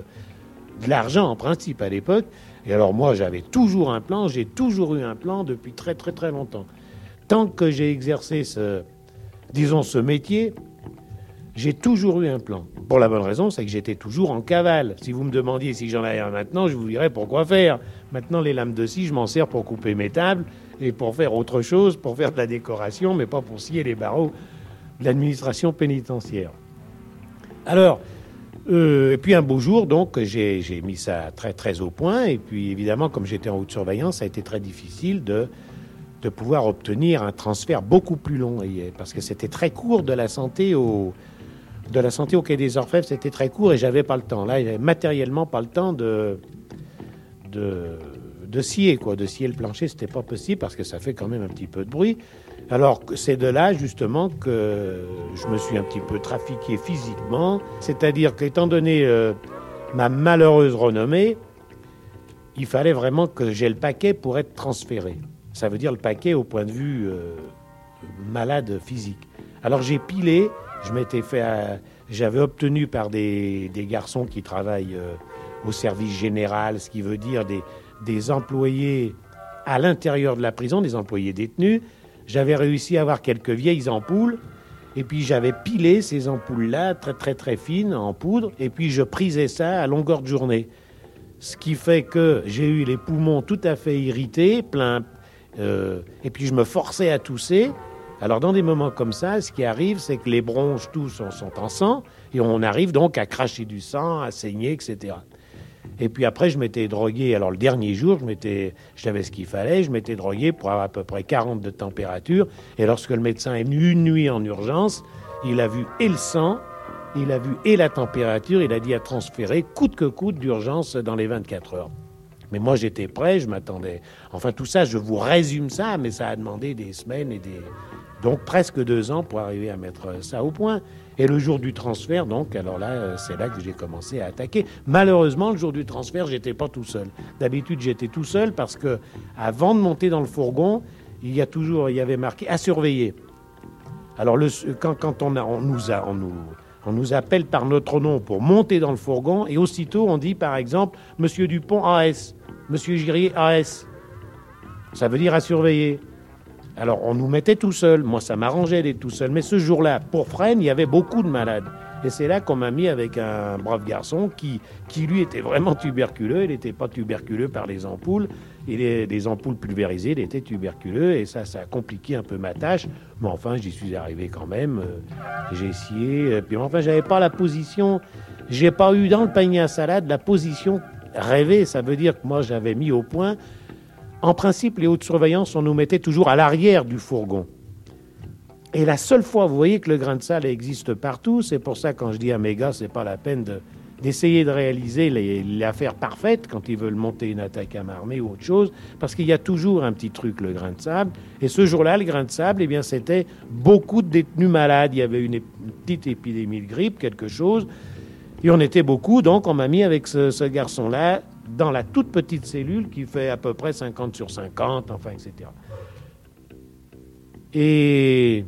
de l'argent en principe à l'époque. Et alors moi, j'avais toujours un plan, j'ai toujours eu un plan depuis très très très longtemps. Tant que j'ai exercé ce, disons, ce métier, j'ai toujours eu un plan. Pour la bonne raison, c'est que j'étais toujours en cavale. Si vous me demandiez si j'en avais un maintenant, je vous dirais pourquoi faire? Maintenant, les lames de scie, je m'en sers pour couper mes tables et pour faire autre chose, pour faire de la décoration, mais pas pour scier les barreaux de l'administration pénitentiaire. Alors, euh, et puis un beau jour, donc, j'ai mis ça très très au point. Et puis évidemment, comme j'étais en haute surveillance, ça a été très difficile de, pouvoir obtenir un transfert beaucoup plus long, parce que c'était très court de la santé au de la santé au quai des Orfèvres, c'était très court et j'avais pas le temps. Là, j'avais matériellement pas le temps de de, de scier quoi, de scier le plancher, c'était pas possible parce que ça fait quand même un petit peu de bruit. Alors c'est de là justement que je me suis un petit peu trafiqué physiquement, c'est-à-dire qu'étant donné euh, ma malheureuse renommée, il fallait vraiment que j'ai le paquet pour être transféré. Ça veut dire le paquet au point de vue euh, malade physique. Alors j'ai pilé, je m'étais fait, j'avais obtenu par des, garçons qui travaillent euh, au service général, ce qui veut dire des, des employés à l'intérieur de la prison, des employés détenus, j'avais réussi à avoir quelques vieilles ampoules. Et puis j'avais pilé ces ampoules-là, très très très fines, en poudre, et puis je prisais ça à longueur de journée. Ce qui fait que j'ai eu les poumons tout à fait irrités, plein, Euh, et puis je me forçais à tousser. Alors dans des moments comme ça, ce qui arrive, c'est que les bronches tous sont, sont en sang, et on arrive donc à cracher du sang, à saigner, etc. Et puis après, je m'étais drogué. Alors le dernier jour, je m'étais, je savais ce qu'il fallait. Je m'étais drogué pour avoir à peu près 40 de température. Et lorsque le médecin est venu une nuit en urgence, il a vu et le sang, il a vu et la température. Il a dit à transférer coûte que coûte d'urgence dans les 24 heures. Mais moi, j'étais prêt, je m'attendais. Enfin, tout ça, je vous résume ça, mais ça a demandé des semaines et des. Donc presque deux ans pour arriver à mettre ça au point. Et le jour du transfert, donc, alors là, euh, c'est là que j'ai commencé à attaquer. Malheureusement, le jour du transfert, j'étais pas tout seul. D'habitude, j'étais tout seul parce que avant de monter dans le fourgon, il y a toujours, il y avait marqué à surveiller. Alors, quand, quand on, on, nous a, on, nous, on nous appelle par notre nom pour monter dans le fourgon, et aussitôt on dit, par exemple, Monsieur Dupont AS, Monsieur Girier AS. Ça veut dire à surveiller. Alors on nous mettait tout seul. Moi, ça m'arrangeait d'être tout seul. Mais ce jour-là, pour Fresnes, il y avait beaucoup de malades. Et c'est là qu'on m'a mis avec un brave garçon qui, qui lui était vraiment tuberculeux. Il n'était pas tuberculeux par les ampoules. Il est des ampoules pulvérisées, il était tuberculeux. Et ça, ça a compliqué un peu ma tâche. Mais enfin, j'y suis arrivé quand même. J'ai essayé. Puis enfin, j'avais pas la position. J'ai pas eu dans le panier à salade la position rêvée. Ça veut dire que moi, j'avais mis au point en principe, les hautes surveillances, on nous mettait toujours à l'arrière du fourgon. Et la seule fois, vous voyez que le grain de sable existe partout, c'est pour ça quand je dis à mes gars, c'est pas la peine d'essayer de réaliser l'affaire parfaite quand ils veulent monter une attaque à armée ou autre chose, parce qu'il y a toujours un petit truc, le grain de sable. Et ce jour-là, le grain de sable, eh bien, c'était beaucoup de détenus malades. Il y avait une, petite épidémie de grippe, quelque chose. Et on était beaucoup, donc on m'a mis avec ce garçon-là dans la toute petite cellule qui fait à peu près 50 sur 50, enfin, etc. Et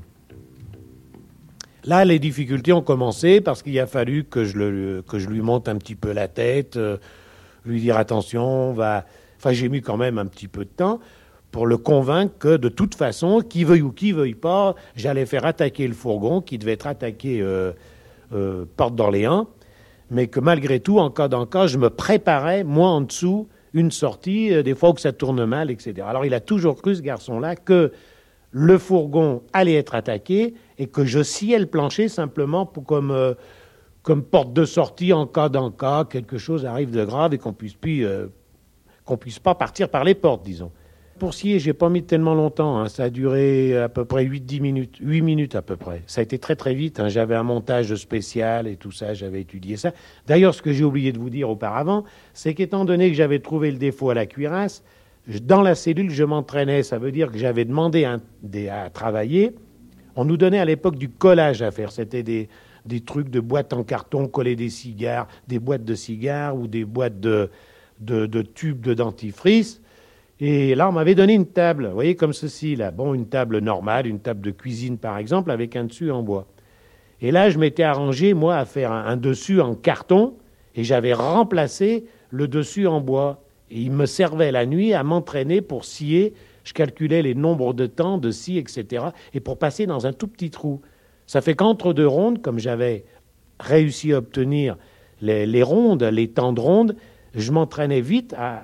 là, les difficultés ont commencé parce qu'il a fallu que je, lui monte un petit peu la tête, euh, lui dire attention, va. Enfin, j'ai mis quand même un petit peu de temps pour le convaincre que de toute façon, qui veuille ou qui veuille pas, j'allais faire attaquer le fourgon qui devait être attaqué euh, euh, Porte d'Orléans mais que malgré tout, en cas d'en cas, je me préparais, moi en dessous, une sortie, euh, des fois que ça tourne mal, etc. Alors il a toujours cru, ce garçon-là, que le fourgon allait être attaqué et que je sciais le plancher simplement pour comme, euh, comme porte de sortie en cas d'en cas, quelque chose arrive de grave et qu'on puisse, euh, puisse pas partir par les portes, disons pour scier, j'ai pas mis tellement longtemps. Hein. Ça a duré à peu près 8-10 minutes. 8 minutes à peu près. Ça a été très très vite. Hein. J'avais un montage spécial et tout ça. J'avais étudié ça. D'ailleurs, ce que j'ai oublié de vous dire auparavant, c'est qu'étant donné que j'avais trouvé le défaut à la cuirasse, dans la cellule, je m'entraînais. Ça veut dire que j'avais demandé à, travailler. On nous donnait à l'époque du collage à faire. C'était des, des trucs de boîtes en carton, coller des cigares, des boîtes de cigares ou des boîtes de, de tubes de dentifrice. Et là, on m'avait donné une table, vous voyez, comme ceci, là. Bon, une table normale, une table de cuisine, par exemple, avec un dessus en bois. Et là, je m'étais arrangé, moi, à faire un, dessus en carton, et j'avais remplacé le dessus en bois. Et il me servait la nuit à m'entraîner pour scier. Je calculais les nombres de temps de scie, etc. Et pour passer dans un tout petit trou. Ça fait qu'entre deux rondes, comme j'avais réussi à obtenir les, les rondes, les temps de rondes, je m'entraînais vite à,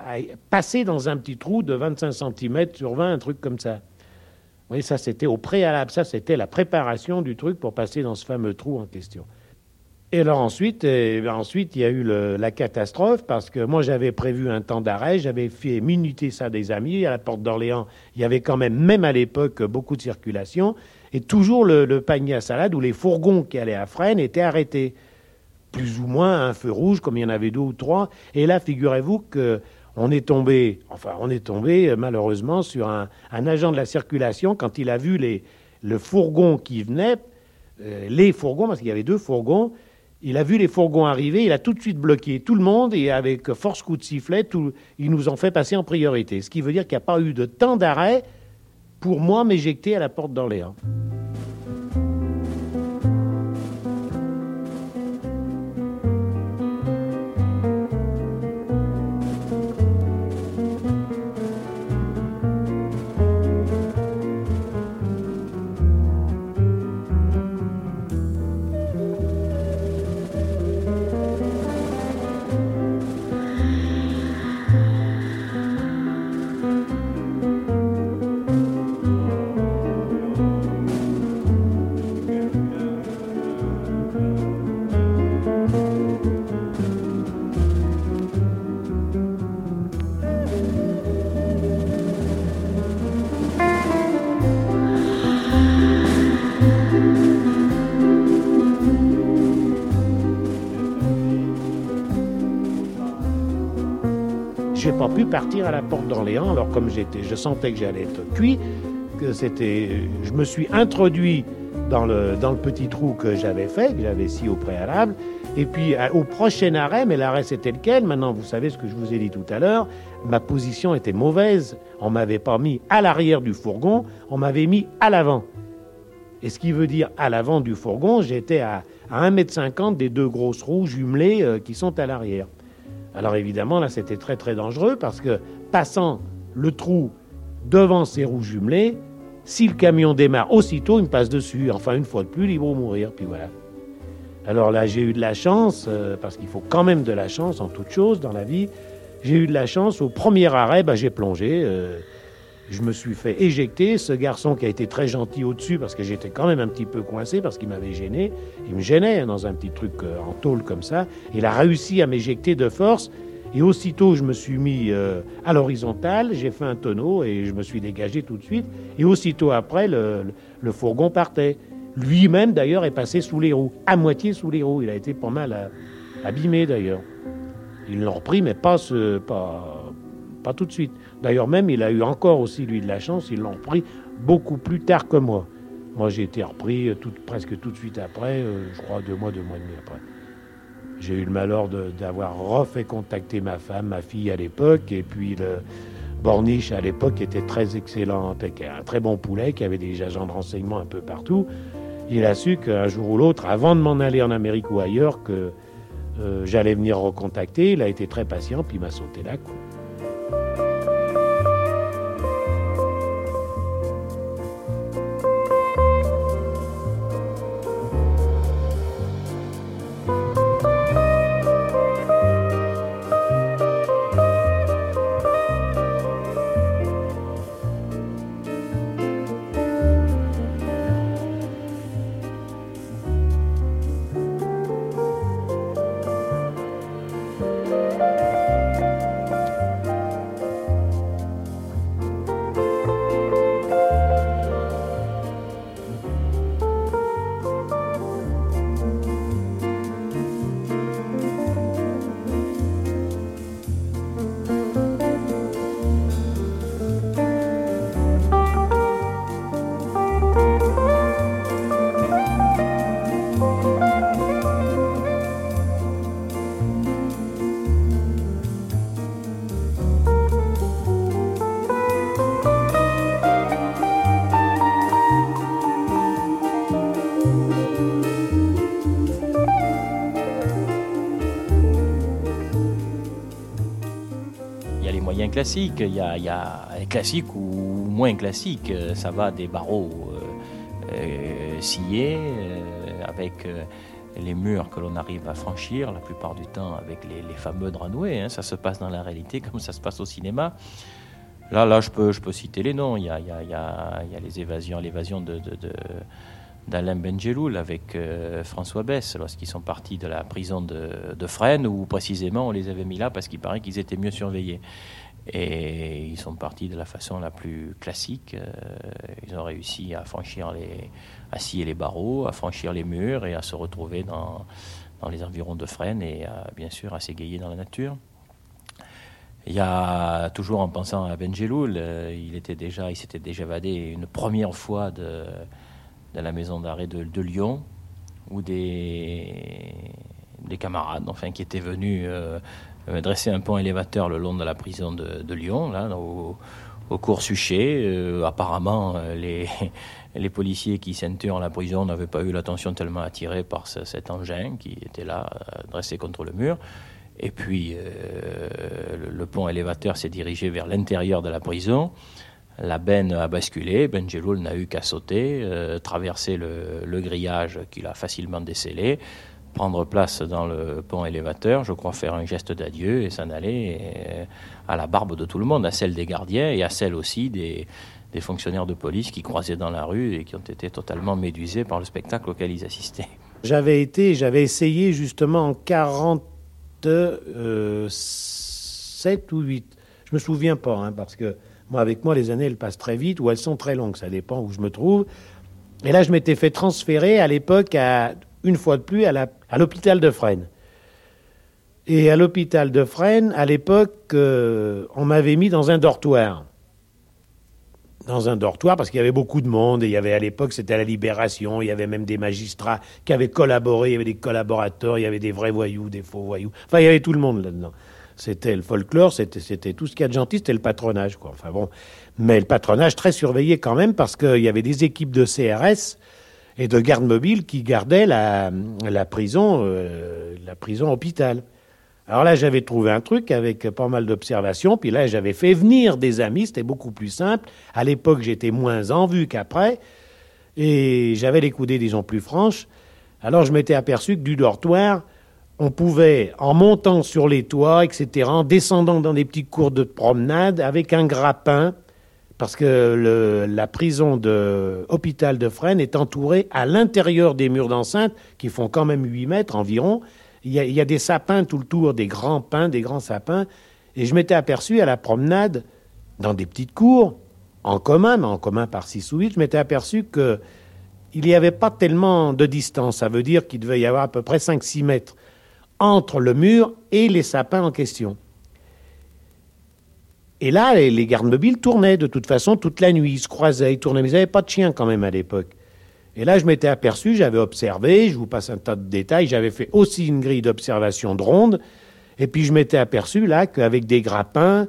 passer dans un petit trou de 25 cm sur 20, un truc comme ça. Oui, ça c'était au préalable, ça c'était la préparation du truc pour passer dans ce fameux trou en question. Et alors ensuite, eh ensuite il y a eu la catastrophe parce que moi j'avais prévu un temps d'arrêt, j'avais fait minuter ça des amis à la porte d'Orléans. Il y avait quand même, même à l'époque, beaucoup de circulation et toujours le, le, panier à salade où les fourgons qui allaient à Fresnes étaient arrêtés plus ou moins un feu rouge, comme il y en avait deux ou trois. Et là, figurez-vous que on est tombé, enfin, on est tombé euh, malheureusement sur un, agent de la circulation quand il a vu les, le fourgon qui venait, euh, les fourgons, parce qu'il y avait deux fourgons. Il a vu les fourgons arriver, il a tout de suite bloqué tout le monde et avec force coup de sifflet, tout, ils nous ont fait passer en priorité. Ce qui veut dire qu'il n'y a pas eu de temps d'arrêt pour moi m'éjecter à la porte d'Orléans. Partir à la porte d'Orléans. Alors comme j'étais, je sentais que j'allais être cuit, que c'était, je me suis introduit dans le, dans le petit trou que j'avais fait, que j'avais si au préalable. Et puis au prochain arrêt, mais l'arrêt c'était lequel? Maintenant, vous savez ce que je vous ai dit tout à l'heure, ma position était mauvaise. On m'avait pas mis à l'arrière du fourgon, on m'avait mis à l'avant. Et ce qui veut dire à l'avant du fourgon, j'étais à, à 1m50 des deux grosses roues jumelées euh, qui sont à l'arrière. Alors évidemment, là, c'était très très dangereux parce que passant le trou devant ces roues jumelées, si le camion démarre aussitôt, il me passe dessus. Enfin, une fois de plus, il va mourir. Puis voilà. Alors là, j'ai eu de la chance, euh, parce qu'il faut quand même de la chance en toute chose dans la vie. J'ai eu de la chance. Au premier arrêt, bah, j'ai plongé. Euh, je me suis fait éjecter. Ce garçon qui a été très gentil au-dessus, parce que j'étais quand même un petit peu coincé, parce qu'il m'avait gêné. Il me gênait hein, dans un petit truc euh, en tôle comme ça. Il a réussi à m'éjecter de force. Et aussitôt, je me suis mis euh, à l'horizontale, j'ai fait un tonneau et je me suis dégagé tout de suite. Et aussitôt après, le, fourgon fourgon partait. Lui-même, d'ailleurs, est passé sous les roues, à moitié sous les roues. Il a été pas mal euh, abîmé, d'ailleurs. Ils l'ont repris, mais pas, pas, pas tout de suite. D'ailleurs, même, il a eu encore aussi, lui, de la chance. Ils l'ont repris beaucoup plus tard que moi. Moi, j'ai été repris tout, presque tout de suite après, euh, je crois deux mois, deux mois et demi après. J'ai eu le malheur d'avoir refait contacter ma femme, ma fille à l'époque, et puis le Borniche à l'époque était très excellent, un très bon poulet, qui avait des agents de renseignement un peu partout. Il a su qu'un jour ou l'autre, avant de m'en aller en Amérique ou ailleurs, que euh, j'allais venir recontacter. Il a été très patient, puis il m'a sauté là. Quoi. Classiques. Il y, a, il ou moins classiques. Ça va des barreaux euh, euh, sciés euh, avec les murs que l'on arrive à franchir, la plupart du temps avec les, fameux draps noués. Hein. Ça se passe dans la réalité comme ça se passe au cinéma. Là, là je, peux, je peux citer les noms. Il y a, il y a, il y a, les évasions, l'évasion d'Alain Benjeloul avec François Bess lorsqu'ils sont partis de la prison de, de Fresnes, où précisément on les avait mis là parce qu'il paraît qu'ils étaient mieux surveillés. Et ils sont partis de la façon la plus classique. Euh, ils ont réussi à franchir les, à scier les barreaux, à franchir les murs et à se retrouver dans, dans les environs de Fresnes et bien sûr à s'égayer dans la nature. Il y a toujours en pensant à Benjeloul, euh, il était déjà, il s'était déjà évadé une première fois de, de la maison d'arrêt de, Lyon, où des, des camarades, enfin, qui étaient venus euh, dresser un pont élévateur le long de la prison de, Lyon, là, au, cours Suchet. Euh, apparemment, euh, les, les policiers qui ceinturent la prison n'avaient pas eu l'attention tellement attirée par cet engin qui était là, dressé contre le mur. Et puis, le, pont élévateur s'est dirigé vers l'intérieur de la prison. La benne a basculé, Benjeloul n'a eu qu'à sauter, traverser le, le grillage qu'il a facilement décelé, prendre place dans le pont élévateur, je crois faire un geste d'adieu et s'en aller euh, à la barbe de tout le monde, à celle des gardiens et à celle aussi des, fonctionnaires de police qui croisaient dans la rue et qui ont été totalement médusés par le spectacle auquel ils assistaient. J'avais été, j'avais essayé justement en 47 euh, ou 8. Je me souviens pas, hein, parce que moi, avec moi, les années, elles passent très vite ou elles sont très longues, ça dépend où je me trouve. Et là, je m'étais fait transférer à l'époque à une fois de plus à l'hôpital de Fresnes. Et à l'hôpital de Fresnes, à l'époque, euh, on m'avait mis dans un dortoir. Dans un dortoir, parce qu'il y avait beaucoup de monde, et il y avait à l'époque, c'était la libération, il y avait même des magistrats qui avaient collaboré, il y avait des collaborateurs, il y avait des vrais voyous, des faux voyous. Enfin, il y avait tout le monde là-dedans. C'était le folklore, c'était, tout ce qu'il y a de gentil, c'était le patronage. Enfin bon. Mais le patronage très surveillé quand même, parce qu'il y avait des équipes de CRS et de garde mobile qui gardaient la, la prison, euh, la prison hôpital. Alors là, j'avais trouvé un truc avec pas mal d'observations, puis là, j'avais fait venir des amis, c'était beaucoup plus simple. À l'époque, j'étais moins en vue qu'après, et j'avais les coudées, disons, plus franches. Alors, je m'étais aperçu que du dortoir, on pouvait, en montant sur les toits, etc., en descendant dans des petits cours de promenade, avec un grappin, parce que la prison de hôpital de Fresnes est entourée à l'intérieur des murs d'enceinte, qui font quand même 8 mètres environ, il y, a, des sapins tout le tour, des grands pins, des grands sapins. Et je m'étais aperçu à la promenade, dans des petites cours, en commun, mais en commun par six ou huit, je m'étais aperçu que il n'y avait pas tellement de distance. Ça veut dire qu'il devait y avoir à peu près 5-6 mètres entre le mur et les sapins en question. Et là, les, gardes mobiles tournaient de toute façon toute la nuit. Ils se croisaient, ils tournaient. Mais ils n'avaient pas de chien quand même à l'époque. Et là, je m'étais aperçu, j'avais observé, je vous passe un tas de détails, j'avais fait aussi une grille d'observation de ronde, et puis je m'étais aperçu là qu'avec des grappins,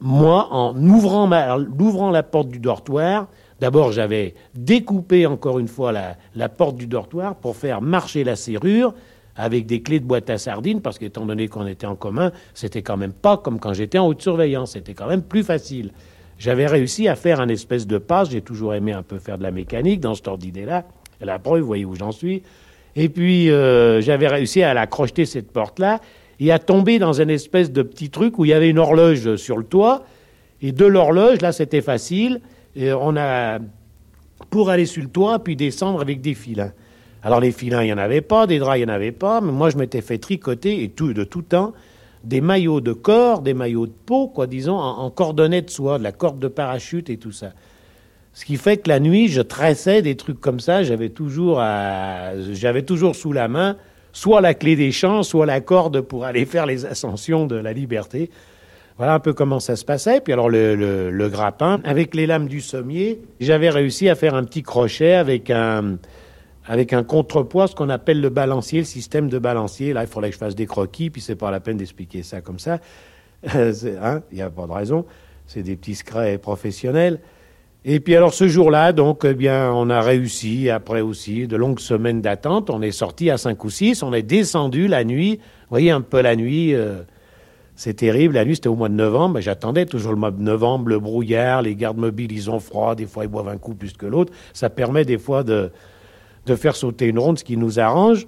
moi, en ouvrant, la porte du dortoir, d'abord j'avais découpé encore une fois la, porte du dortoir pour faire marcher la serrure avec des clés de boîte à sardines, parce qu'étant donné qu'on était en commun, c'était quand même pas comme quand j'étais en haute surveillance, c'était quand même plus facile j'avais réussi à faire un espèce de passe. J'ai toujours aimé un peu faire de la mécanique dans cette ordre d'idée-là. La preuve, vous voyez où j'en suis. Et puis, euh, j'avais réussi à l'accrocher cette porte-là et à tomber dans un espèce de petit truc où il y avait une horloge sur le toit. Et de l'horloge, là, c'était facile. On a, pour aller sur le toit, puis descendre avec des filins. Alors, les filins, il n'y en avait pas, des draps, il n'y en avait pas, mais moi, je m'étais fait tricoter, et tout, de tout temps, des maillots de corps, des maillots de peau, quoi, disons, en, en de soie, de la corde de parachute et tout ça. Ce qui fait que la nuit, je tressais des trucs comme ça, j'avais toujours, j'avais toujours sous la main soit la clé des champs, soit la corde pour aller faire les ascensions de la liberté. Voilà un peu comment ça se passait. Puis alors le grappin, avec les lames du sommier, j'avais réussi à faire un petit crochet avec un, avec un contrepoids, ce qu'on appelle le balancier, le système de balancier. Là, il faudrait que je fasse des croquis, puis c'est pas la peine d'expliquer ça comme ça. hein, il n'y a pas de raison. C'est des petits secrets professionnels. Et puis alors ce jour-là, donc, eh bien, on a réussi, après aussi de longues semaines d'attente, on est sorti à 5 ou 6, on est descendu la nuit. Vous voyez un peu la nuit, euh, c'est terrible. La nuit, c'était au mois de novembre. J'attendais toujours le mois de novembre, le brouillard, les gardes mobiles, ils ont froid, des fois ils boivent un coup plus que l'autre. Ça permet des fois de, de faire sauter une ronde, ce qui nous arrange.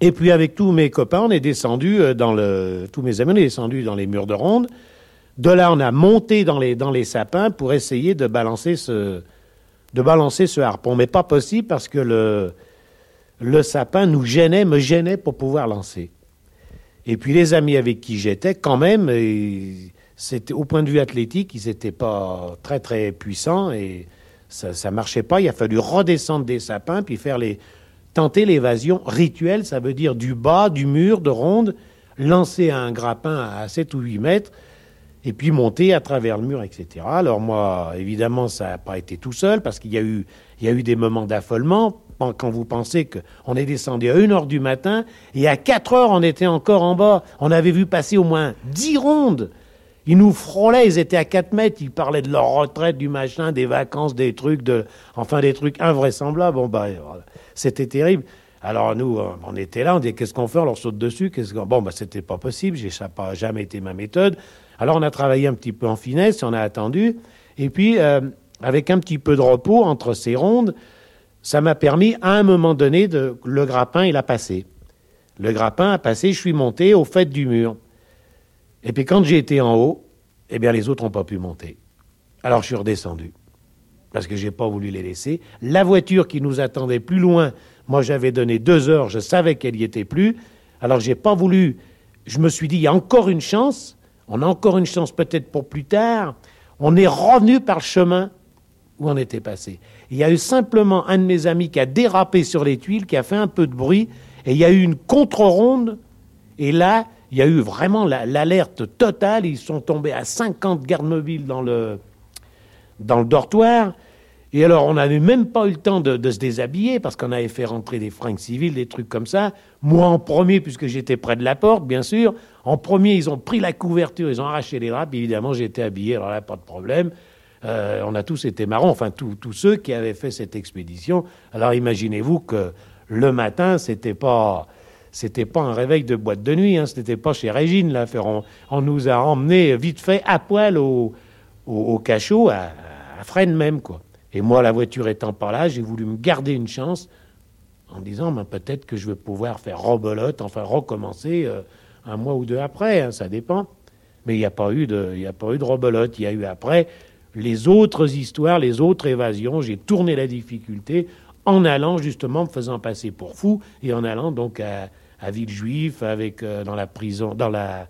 Et puis avec tous mes copains, on est descendu dans le, tous mes amis, on est descendu dans les murs de ronde. De là, on a monté dans les, dans les sapins pour essayer de balancer ce, de balancer ce harpon. Mais pas possible parce que le, le sapin nous gênait, me gênait pour pouvoir lancer. Et puis les amis avec qui j'étais, quand même, c'était au point de vue athlétique, ils n'étaient pas très très puissants et ça, ça marchait pas. Il a fallu redescendre des sapins puis faire les tenter l'évasion rituelle, ça veut dire du bas du mur de ronde, lancer un grappin à 7 ou 8 mètres et puis monter à travers le mur, etc. Alors moi, évidemment, ça n'a pas été tout seul, parce qu'il y, a eu, il y a eu des moments d'affolement, quand vous pensez qu'on est descendu à 1 heure du matin, et à 4 heures, on était encore en bas. On avait vu passer au moins 10 rondes. Ils nous frôlaient, ils étaient à 4 mètres, ils parlaient de leur retraite, du machin, des vacances, des trucs, enfin des trucs invraisemblables. Bon, bah, c'était terrible. Alors nous, on était là, on dit qu'est-ce qu'on fait? On leur saute dessus. Qu'est-ce qu'on... Bon, bah, c'était pas possible, ça n'a pas jamais été ma méthode. Alors on a travaillé un petit peu en finesse, on a attendu, et puis euh, avec un petit peu de repos entre ces rondes, ça m'a permis à un moment donné de le grappin il a passé. Le grappin a passé, je suis monté au fait du mur. Et puis quand j'ai été en haut, eh bien les autres n'ont pas pu monter. Alors je suis redescendu parce que j'ai pas voulu les laisser. La voiture qui nous attendait plus loin, moi j'avais donné deux heures, je savais qu'elle y était plus. Alors j'ai pas voulu. Je me suis dit il y a encore une chance. On a encore une chance peut-être pour plus tard. On est revenu par le chemin où on était passé? Il y a eu simplement un de mes amis qui a dérapé sur les tuiles, qui a fait un peu de bruit, et il y a eu une contre-ronde, et là, il y a eu vraiment l'alerte totale. Ils sont tombés à 50 gardes mobiles dans le, dans le dortoir. Et alors, on n'avait même pas eu le temps de, se déshabiller parce qu'on avait fait rentrer des fringues civiles, des trucs comme ça. Moi en premier, puisque j'étais près de la porte, bien sûr. En premier, ils ont pris la couverture, ils ont arraché les draps. Évidemment, j'étais habillé, alors là, pas de problème. Euh, on a tous été marrants, enfin, tous ceux qui avaient fait cette expédition. Alors, imaginez-vous que le matin, c'était pas c'était pas un réveil de boîte de nuit, hein, c'était pas chez Régine l'affaire. On, nous a emmenés vite fait à poil au, au, cachot, à, à Fresnes même, quoi. Et moi, la voiture étant pas là, j'ai voulu me garder une chance en disant ben, peut-être que je vais pouvoir faire robolote, enfin recommencer euh, un mois ou deux après, hein, ça dépend. Mais il n'y a pas eu de, il de robolote. Il y a eu après les autres histoires, les autres évasions. J'ai tourné la difficulté en allant justement me faisant passer pour fou et en allant donc à, à Villejuif avec euh, dans la prison, dans la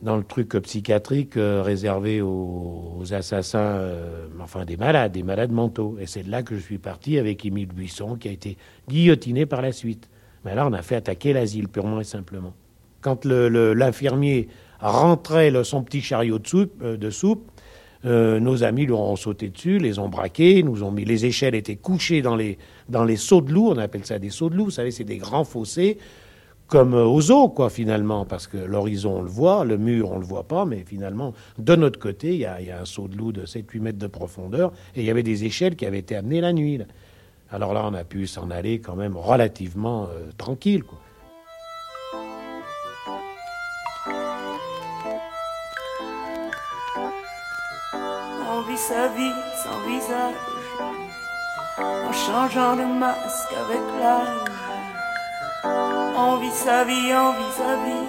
dans le truc psychiatrique euh, réservé aux, assassins, euh, enfin des malades, des malades mentaux. Et c'est de là que je suis parti avec Émile Buisson, qui a été guillotiné par la suite. Mais là, on a fait attaquer l'asile, purement et simplement. Quand l'infirmier rentrait son petit chariot de soupe nos amis lui ont sauté dessus, les ont braqués, nous ont mis les échelles étaient couchées dans les dans de loup, on appelle ça des seaux de loup, vous savez, c'est des grands fossés comme aux eaux, quoi, finalement, parce que l'horizon, on le voit, le mur, on le voit pas, mais finalement, de notre côté, il y a, un saut de loup de 7-8 mètres de profondeur, et il y avait des échelles qui avaient été amenées la nuit. Alors là, on a pu s'en aller quand même relativement euh, tranquille, quoi. Sa vie sans visage, en changeant de masque avec l'âge on vit sa vie, sa vie.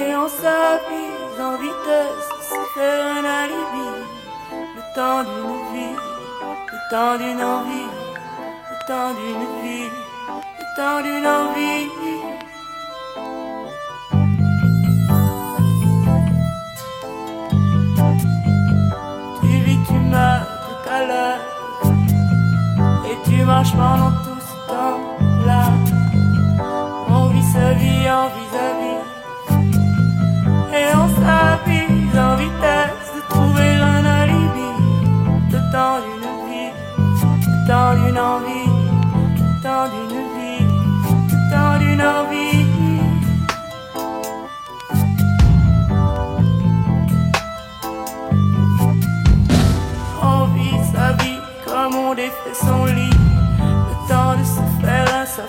Et on s'avise en vitesse, se faire un alibi. Le temps d'une vie, le temps d'une envie, le temps d'une vie, le temps d'une envie. Et tu marches pendant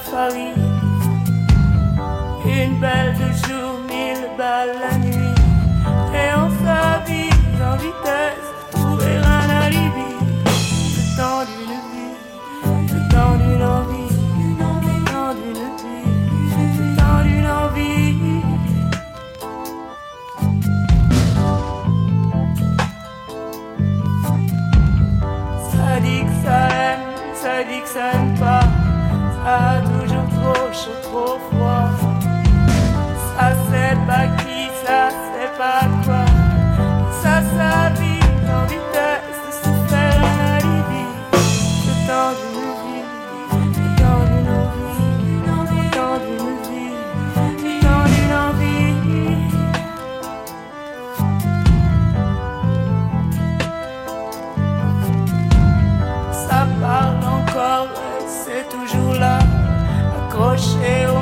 faire un safari. Une belle de jour, mille balles accroché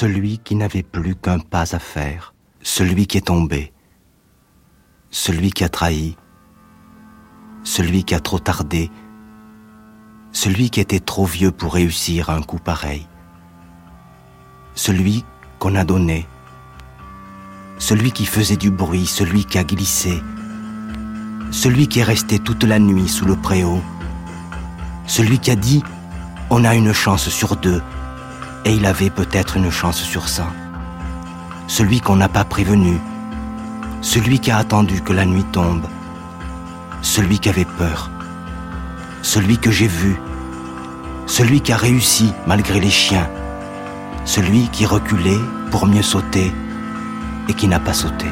celui qui n'avait plus qu'un pas à faire, celui qui est tombé, celui qui a trahi, celui qui a trop tardé, celui qui était trop vieux pour réussir un coup pareil, celui qu'on a donné, celui qui faisait du bruit, celui qui a glissé, celui qui est resté toute la nuit sous le préau, celui qui a dit on a une chance sur deux, et il avait peut-être une chance sur cent, celui qu'on n'a pas prévenu, celui qui a attendu que la nuit tombe, celui qui avait peur, celui que j'ai vu, celui qui a réussi malgré les chiens, celui qui reculait pour mieux sauter et qui n'a pas sauté.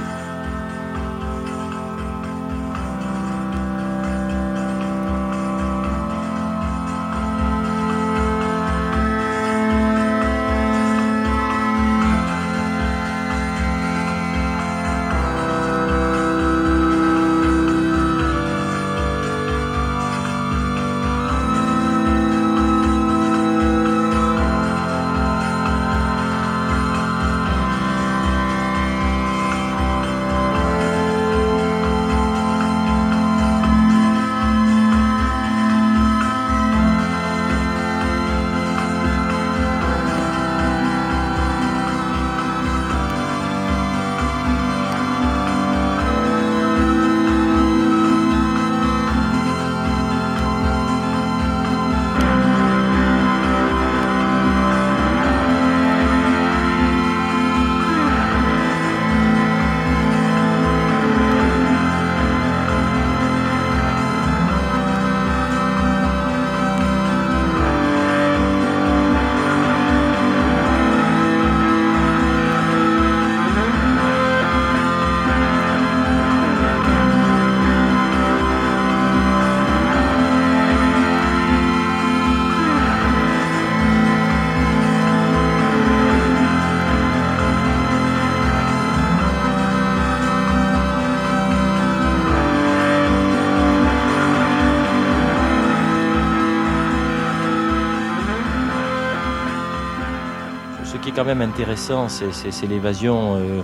Même intéressant, c'est l'évasion euh,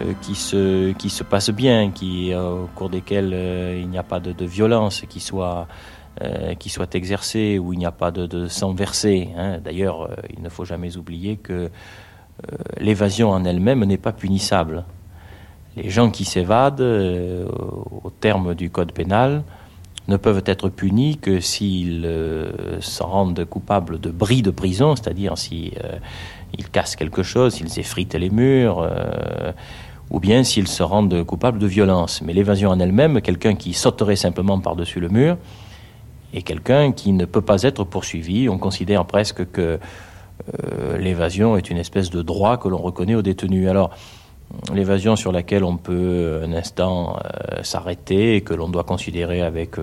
euh, qui, se, passe bien, qui, euh, au cours desquelles il n'y a pas de, violence qui soit, exercée, où il n'y a pas de, de sang versé. Hein. D'ailleurs, il ne faut jamais oublier que l'évasion en elle-même n'est pas punissable. Les gens qui s'évadent, au terme du code pénal, ne peuvent être punis que s'ils euh, se rendent coupables de bris de prison, c'est-à-dire euh, cassent quelque chose, s'ils effritent les murs, euh, ou bien s'ils se rendent coupables de violence. Mais l'évasion en elle-même, quelqu'un qui sauterait simplement par-dessus le mur, est quelqu'un qui ne peut pas être poursuivi. On considère presque que l'évasion est une espèce de droit que l'on reconnaît aux détenus. Alors, l'évasion sur laquelle on peut un instant euh, s'arrêter et que l'on doit considérer avec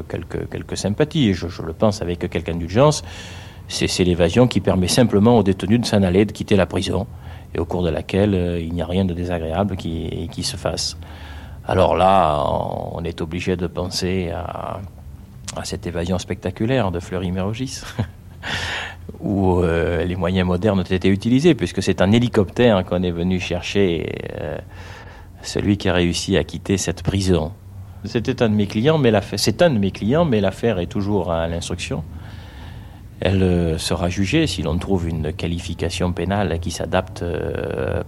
sympathies, et je, je le pense avec quelque indulgence, c'est l'évasion qui permet simplement aux détenus de s'en aller, de quitter la prison, et au cours de laquelle euh, il n'y a rien de désagréable qui, se fasse. Alors là, on est obligé de penser à, à cette évasion spectaculaire de Fleury-Mérogis. où euh, les moyens modernes ont été utilisés, puisque c'est un hélicoptère qu'on est venu chercher euh, celui qui a réussi à quitter cette prison. C'était un de mes clients, mais c'est un de mes clients, mais l'affaire est toujours à l'instruction. Elle euh, sera jugée si l'on trouve une qualification pénale qui s'adapte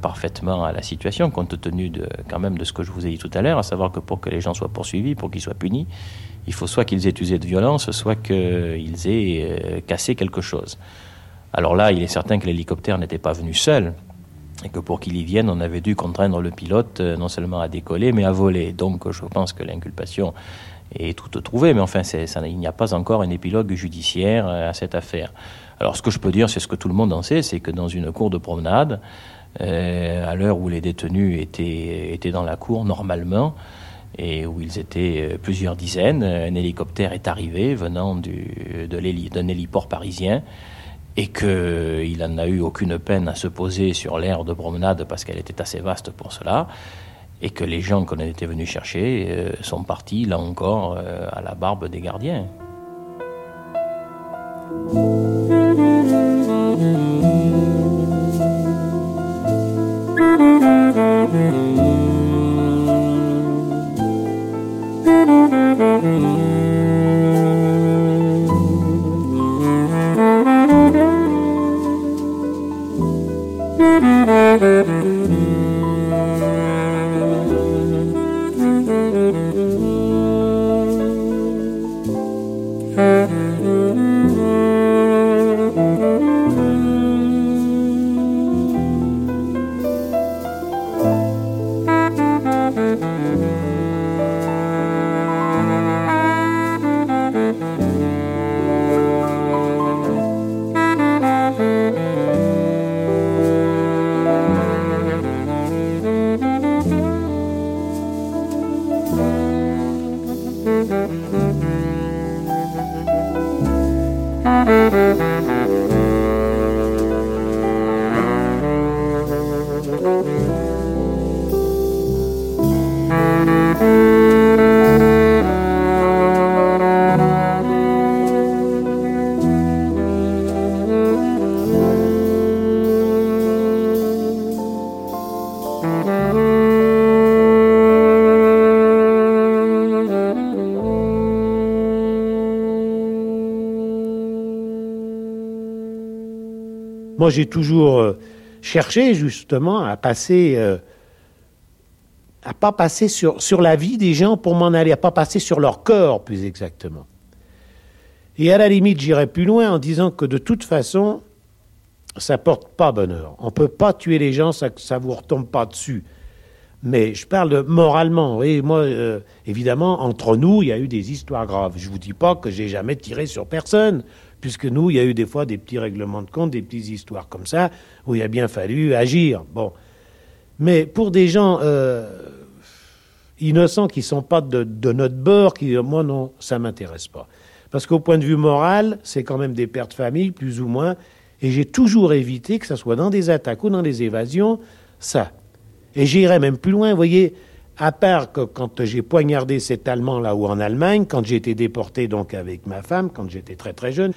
parfaitement à la situation, compte tenu de, quand même de ce que je vous ai dit tout à l'heure, à savoir que pour que les gens soient poursuivis, pour qu'ils soient punis, il faut soit qu'ils aient usé de violence, soit qu'ils aient cassé quelque chose. Alors là, il est certain que l'hélicoptère n'était pas venu seul et que pour qu'il y vienne, on avait dû contraindre le pilote euh, non seulement à décoller, mais à voler. Donc je pense que l'inculpation est toute trouvée, mais enfin, il n'y a pas encore un épilogue judiciaire euh, à cette affaire. Alors ce que je peux dire, c'est ce que tout le monde en sait, c'est que dans une cour de promenade, euh, à l'heure où les détenus étaient, étaient dans la cour normalement, et où ils étaient plusieurs dizaines, un hélicoptère est arrivé venant d'un héliport parisien et qu'il n'en a eu aucune peine à se poser sur l'aire de promenade parce qu'elle était assez vaste pour cela, et que les gens qu'on était venus chercher euh, sont partis, là encore, euh, à la barbe des gardiens. Moi, j'ai toujours euh, cherché justement à passer, euh, à pas passer sur, sur la vie des gens pour m'en aller, à pas passer sur leur corps, plus exactement. Et à la limite, j'irais plus loin en disant que de toute façon, ça porte pas bonheur. On peut pas tuer les gens, ça, ça vous retombe pas dessus. Mais je parle moralement. Et moi, euh, évidemment, entre nous, il y a eu des histoires graves. Je vous dis pas que j'ai jamais tiré sur personne puisque nous, il y a eu des fois des petits règlements de compte, des petites histoires comme ça, où il a bien fallu agir. Bon. Mais pour des gens euh, innocents qui ne sont pas de, notre bord, qui, moi non, ça m'intéresse pas. Parce qu'au point de vue moral, c'est quand même des pertes de famille, plus ou moins, et j'ai toujours évité que ce soit dans des attaques ou dans des évasions, ça. Et j'irai même plus loin, vous voyez, à part que quand j'ai poignardé cet Allemand là-haut en Allemagne, quand j'ai été déporté donc avec ma femme, quand j'étais très très jeune,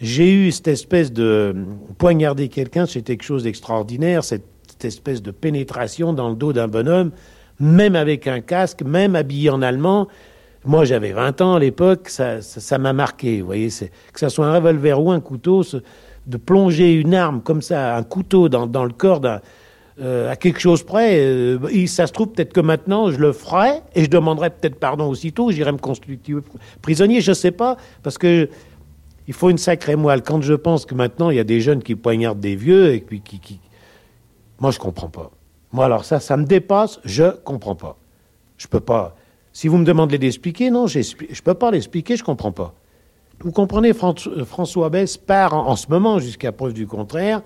j'ai eu cette espèce de poignarder quelqu'un, c'est quelque chose d'extraordinaire, cette, espèce de pénétration dans le dos d'un bonhomme, même avec un casque, même habillé en allemand. Moi, j'avais 20 ans à l'époque, ça, ça, m'a marqué. Vous voyez, que ça soit un revolver ou un couteau, de plonger une arme comme ça, un couteau dans, dans le corps d'un euh, à quelque chose près. Euh, ça se trouve peut-être que maintenant je le ferai et je demanderai peut-être pardon aussitôt. J'irai me constituer prisonnier, je sais pas, parce que il faut une sacrée moelle. Quand je pense que maintenant il y a des jeunes qui poignardent des vieux et puis qui, qui... moi je comprends pas. Moi alors ça, ça me dépasse. Je comprends pas. Je peux pas. Si vous me demandez d'expliquer, non, je peux pas l'expliquer. Je comprends pas. Vous comprenez, François Bess part en, ce moment, jusqu'à preuve du contraire,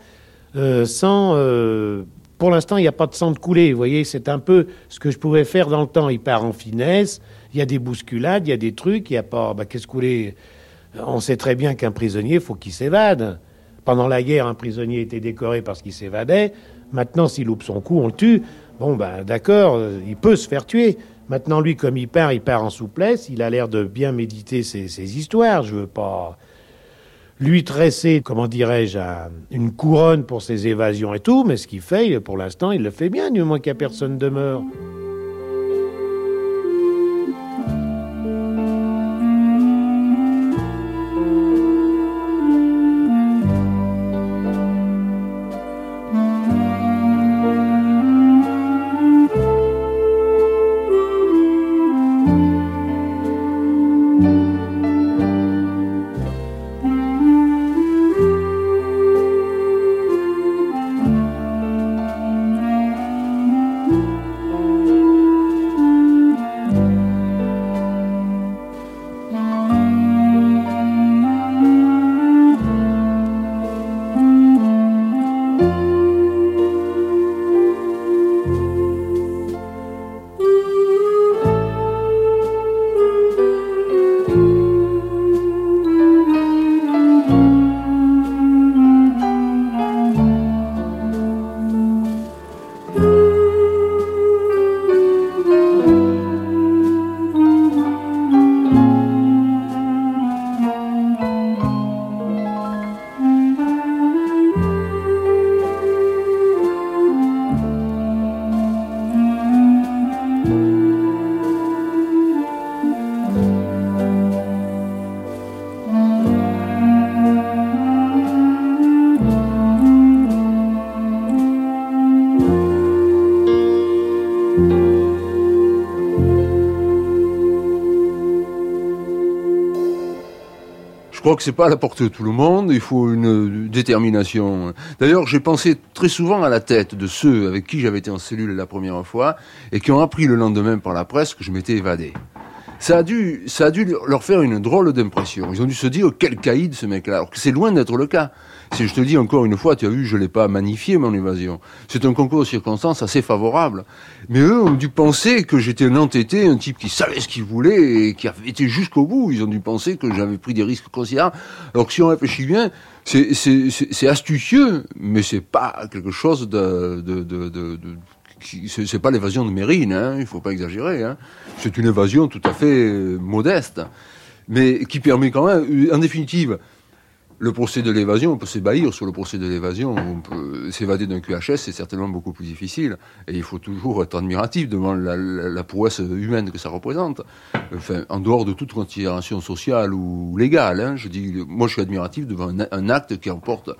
euh, sans pour l'instant, il n'y a pas de sang de coulé. Vous voyez, c'est un peu ce que je pouvais faire dans le temps. Il part en finesse, il y a des bousculades, il y a des trucs, il n'y a pas. Bah, qu'est-ce coulé On sait très bien qu'un prisonnier, faut qu'il s'évade. Pendant la guerre, un prisonnier était décoré parce qu'il s'évadait. Maintenant, s'il loupe son coup, on le tue. Bon, ben d'accord, il peut se faire tuer. Maintenant, lui, comme il part, il part en souplesse. Il a l'air de bien méditer ses, ses histoires. Je veux pas lui tresser, comment dirais-je, une couronne pour ses évasions et tout, mais ce qu'il fait, pour l'instant, il le fait bien, du moins qu'il n'y a personne demeure. crois que c'est pas à la portée de tout le monde. Il faut une détermination. D'ailleurs, j'ai pensé très souvent à la tête de ceux avec qui j'avais été en cellule la première fois et qui ont appris le lendemain par la presse que je m'étais évadé. Ça a dû, leur faire une drôle d'impression. Ils ont dû se dire quel caïd ce mec-là, alors que c'est loin d'être le cas. Si je te dis encore une fois, tu as vu, je l'ai pas magnifié mon évasion. C'est un concours de circonstances assez favorable. Mais eux ont dû penser que j'étais un entêté, un type qui savait ce qu'il voulait et qui avait été jusqu'au bout. Ils ont dû penser que j'avais pris des risques considérables. Alors que si on réfléchit bien, c'est astucieux, mais c'est pas quelque chose de c'est pas l'évasion de Mérine, hein, il faut pas exagérer. Hein. C'est une évasion tout à fait modeste, mais qui permet quand même, en définitive, le procès de l'évasion, on peut s'ébahir sur le procès de l'évasion, on peut s'évader d'un QHS, c'est certainement beaucoup plus difficile. Et il faut toujours être admiratif devant la, prouesse humaine que ça représente. En dehors de toute considération sociale ou légale, hein, je dis, moi je suis admiratif devant un, acte qui emporte,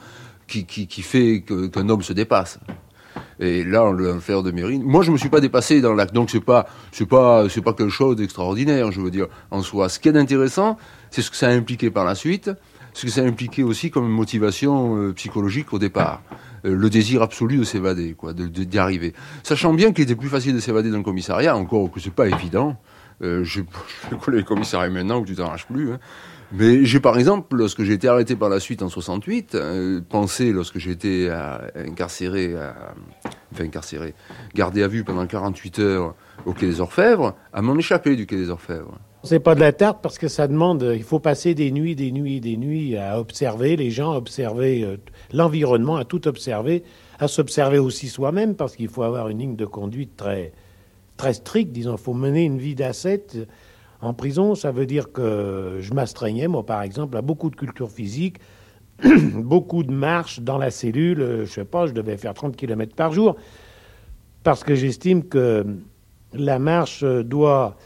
qui, fait qu'un homme se dépasse. Et là, on faire de Mérine. Moi, je me suis pas dépassé dans l'acte, donc c'est pas, c'est pas, c'est pas quelque chose d'extraordinaire, je veux dire, en soi. Ce qui est intéressant, c'est ce que ça a impliqué par la suite ce que ça impliquait aussi comme motivation euh, psychologique au départ. Euh, le désir absolu de s'évader, quoi, d'y arriver. Sachant bien qu'il était plus facile de s'évader dans le commissariat, encore que c'est pas évident. Euh, je, je connais le commissariat maintenant que tu t'arraches plus. Hein. Mais j'ai par exemple, lorsque j'ai été arrêté par la suite en 68, euh, pensé lorsque j'ai été incarcéré, enfin incarcéré, gardé à vue pendant 48 heures au Quai des Orfèvres, à m'en échapper du Quai des Orfèvres. C'est pas de la tarte parce que ça demande, il faut passer des nuits, des nuits, des nuits à observer les gens, à observer euh, l'environnement, à tout observer, à s'observer aussi soi-même parce qu'il faut avoir une ligne de conduite très, très stricte. Disons, il faut mener une vie d'ascète. En prison, ça veut dire que je m'astreignais, moi par exemple, à beaucoup de culture physique, beaucoup de marches dans la cellule. Euh, je sais pas, je devais faire 30 km par jour parce que j'estime que la marche doit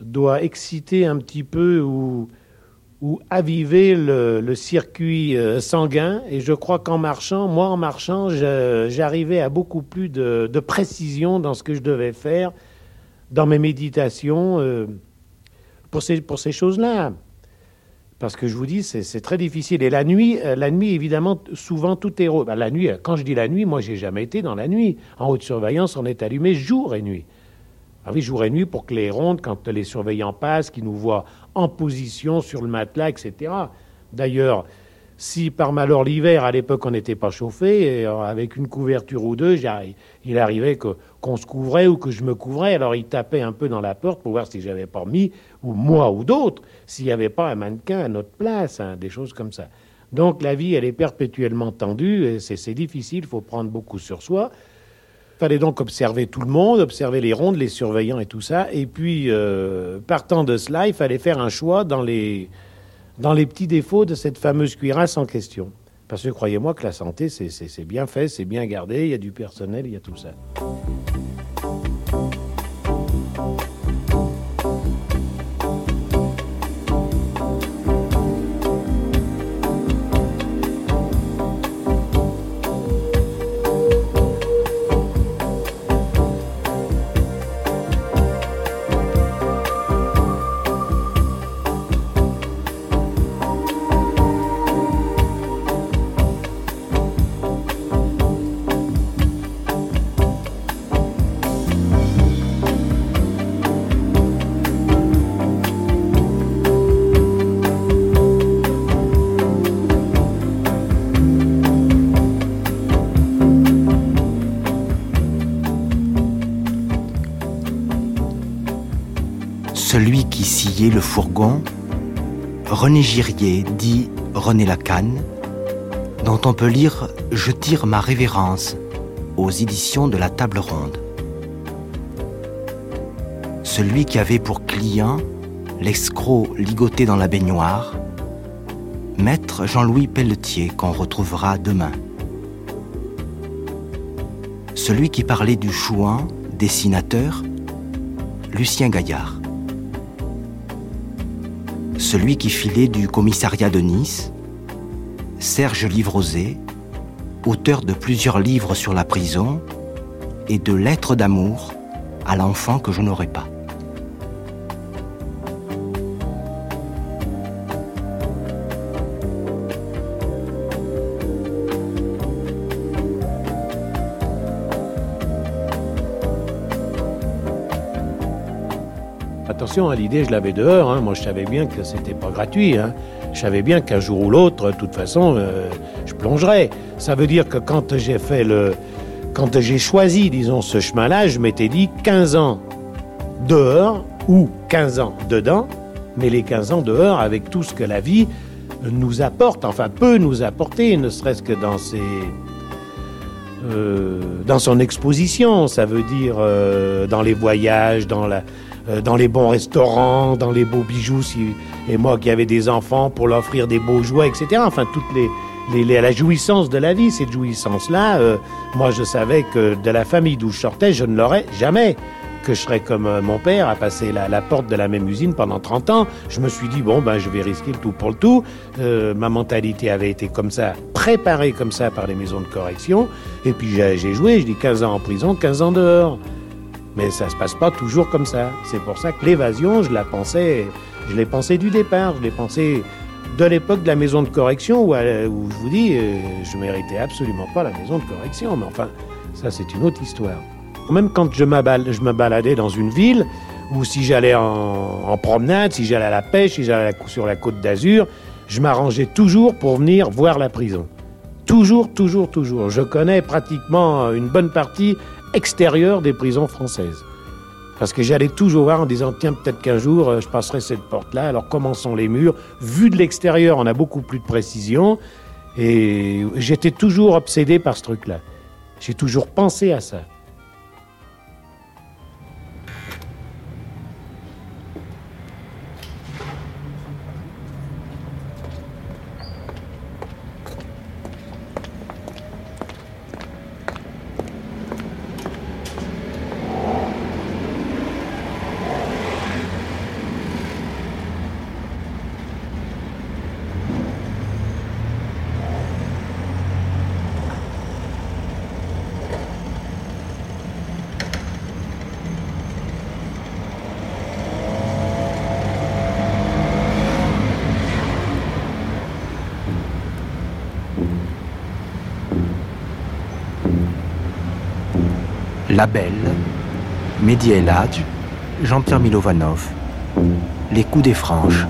doit exciter un petit peu ou, ou aviver le, circuit euh, sanguin. Et je crois qu'en marchant, moi en marchant, j'arrivais à beaucoup plus de, précision dans ce que je devais faire, dans mes méditations, euh, pour ces, choses-là. Parce que je vous dis, c'est très difficile. Et la nuit, euh, la nuit, évidemment, souvent tout est. Ben, la nuit, quand je dis la nuit, moi, j'ai jamais été dans la nuit. En haute surveillance, on est allumé jour et nuit. Ah oui, jour et nuit pour que les rondes, quand les surveillants passent, qu'ils nous voient en position sur le matelas, etc. D'ailleurs, si par malheur l'hiver, à l'époque, on n'était pas chauffé, euh, avec une couverture ou deux, il arrivait qu'on se couvrait ou que je me couvrais. Alors il tapait un peu dans la porte pour voir si j'avais pas mis, ou moi ou d'autres, s'il n'y avait pas un mannequin à notre place, hein, des choses comme ça. Donc la vie, elle est perpétuellement tendue, c'est difficile, il faut prendre beaucoup sur soi. Il fallait donc observer tout le monde, observer les rondes, les surveillants et tout ça. Et puis, euh, partant de cela, il fallait faire un choix dans les, dans les petits défauts de cette fameuse cuirasse en question. Parce que croyez-moi que la santé, c'est bien fait, c'est bien gardé, il y a du personnel, il y a tout ça. René Girier dit René Lacanne, dont on peut lire Je tire ma révérence aux éditions de la Table Ronde. Celui qui avait pour client l'escroc ligoté dans la baignoire, maître Jean-Louis Pelletier qu'on retrouvera demain. Celui qui parlait du chouan, dessinateur, Lucien Gaillard celui qui filait du commissariat de Nice, Serge Livrosé, auteur de plusieurs livres sur la prison et de lettres d'amour à l'enfant que je n'aurais pas. Attention, hein, l'idée, je l'avais dehors. hein. Moi, je savais bien que c'était pas gratuit. hein. Je savais bien qu'un jour ou l'autre, de toute façon, euh, je plongerais. Ça veut dire que quand j'ai fait le. Quand j'ai choisi, disons, ce chemin-là, je m'étais dit 15 ans dehors ou 15 ans dedans, mais les 15 ans dehors avec tout ce que la vie nous apporte, enfin peut nous apporter, ne serait-ce que dans ses. euh, dans son exposition, ça veut dire euh, dans les voyages, dans, la, dans les bons restaurants, dans les beaux bijoux, et moi qui avais des enfants pour leur offrir des beaux jouets, etc. Enfin, toutes les, la jouissance de la vie, cette jouissance-là, euh, moi je savais que de la famille d'où je sortais, je ne l'aurais jamais. Que je serais comme euh, mon père à passer la, porte de la même usine pendant 30 ans. Je me suis dit, bon, ben, je vais risquer le tout pour le tout. Euh, ma mentalité avait été comme ça, préparée comme ça par les maisons de correction. Et puis j'ai joué, je dis 15 ans en prison, 15 ans dehors. Mais ça se passe pas toujours comme ça. C'est pour ça que l'évasion, je la pensais, je l'ai pensé du départ, je l'ai pensé de l'époque de la maison de correction où, euh, je vous dis, euh, je méritais absolument pas la maison de correction. Mais enfin, ça c'est une autre histoire. Même quand je, je me baladais dans une ville, ou si j'allais en, en promenade, si j'allais à la pêche, si j'allais sur la côte d'Azur, je m'arrangeais toujours pour venir voir la prison. Toujours, toujours, toujours. Je connais pratiquement une bonne partie extérieure des prisons françaises. Parce que j'allais toujours voir en disant, tiens, peut-être qu'un jour, euh, je passerai cette porte-là. Alors, comment sont les murs Vu de l'extérieur, on a beaucoup plus de précision. Et j'étais toujours obsédé par ce truc-là. J'ai toujours pensé à ça. La Belle, Mehdi El Jean-Pierre Milovanov, Les coups des franges.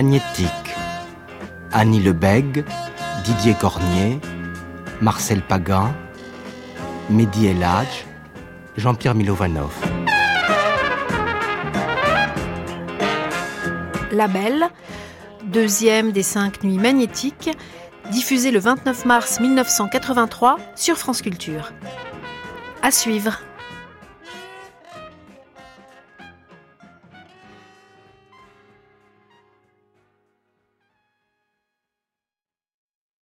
Magnétique. Annie Lebègue, Didier Cornier, Marcel Pagan, Mehdi Eladj, Jean-Pierre Milovanov. La Belle, deuxième des cinq nuits magnétiques, diffusée le 29 mars 1983 sur France Culture. À suivre.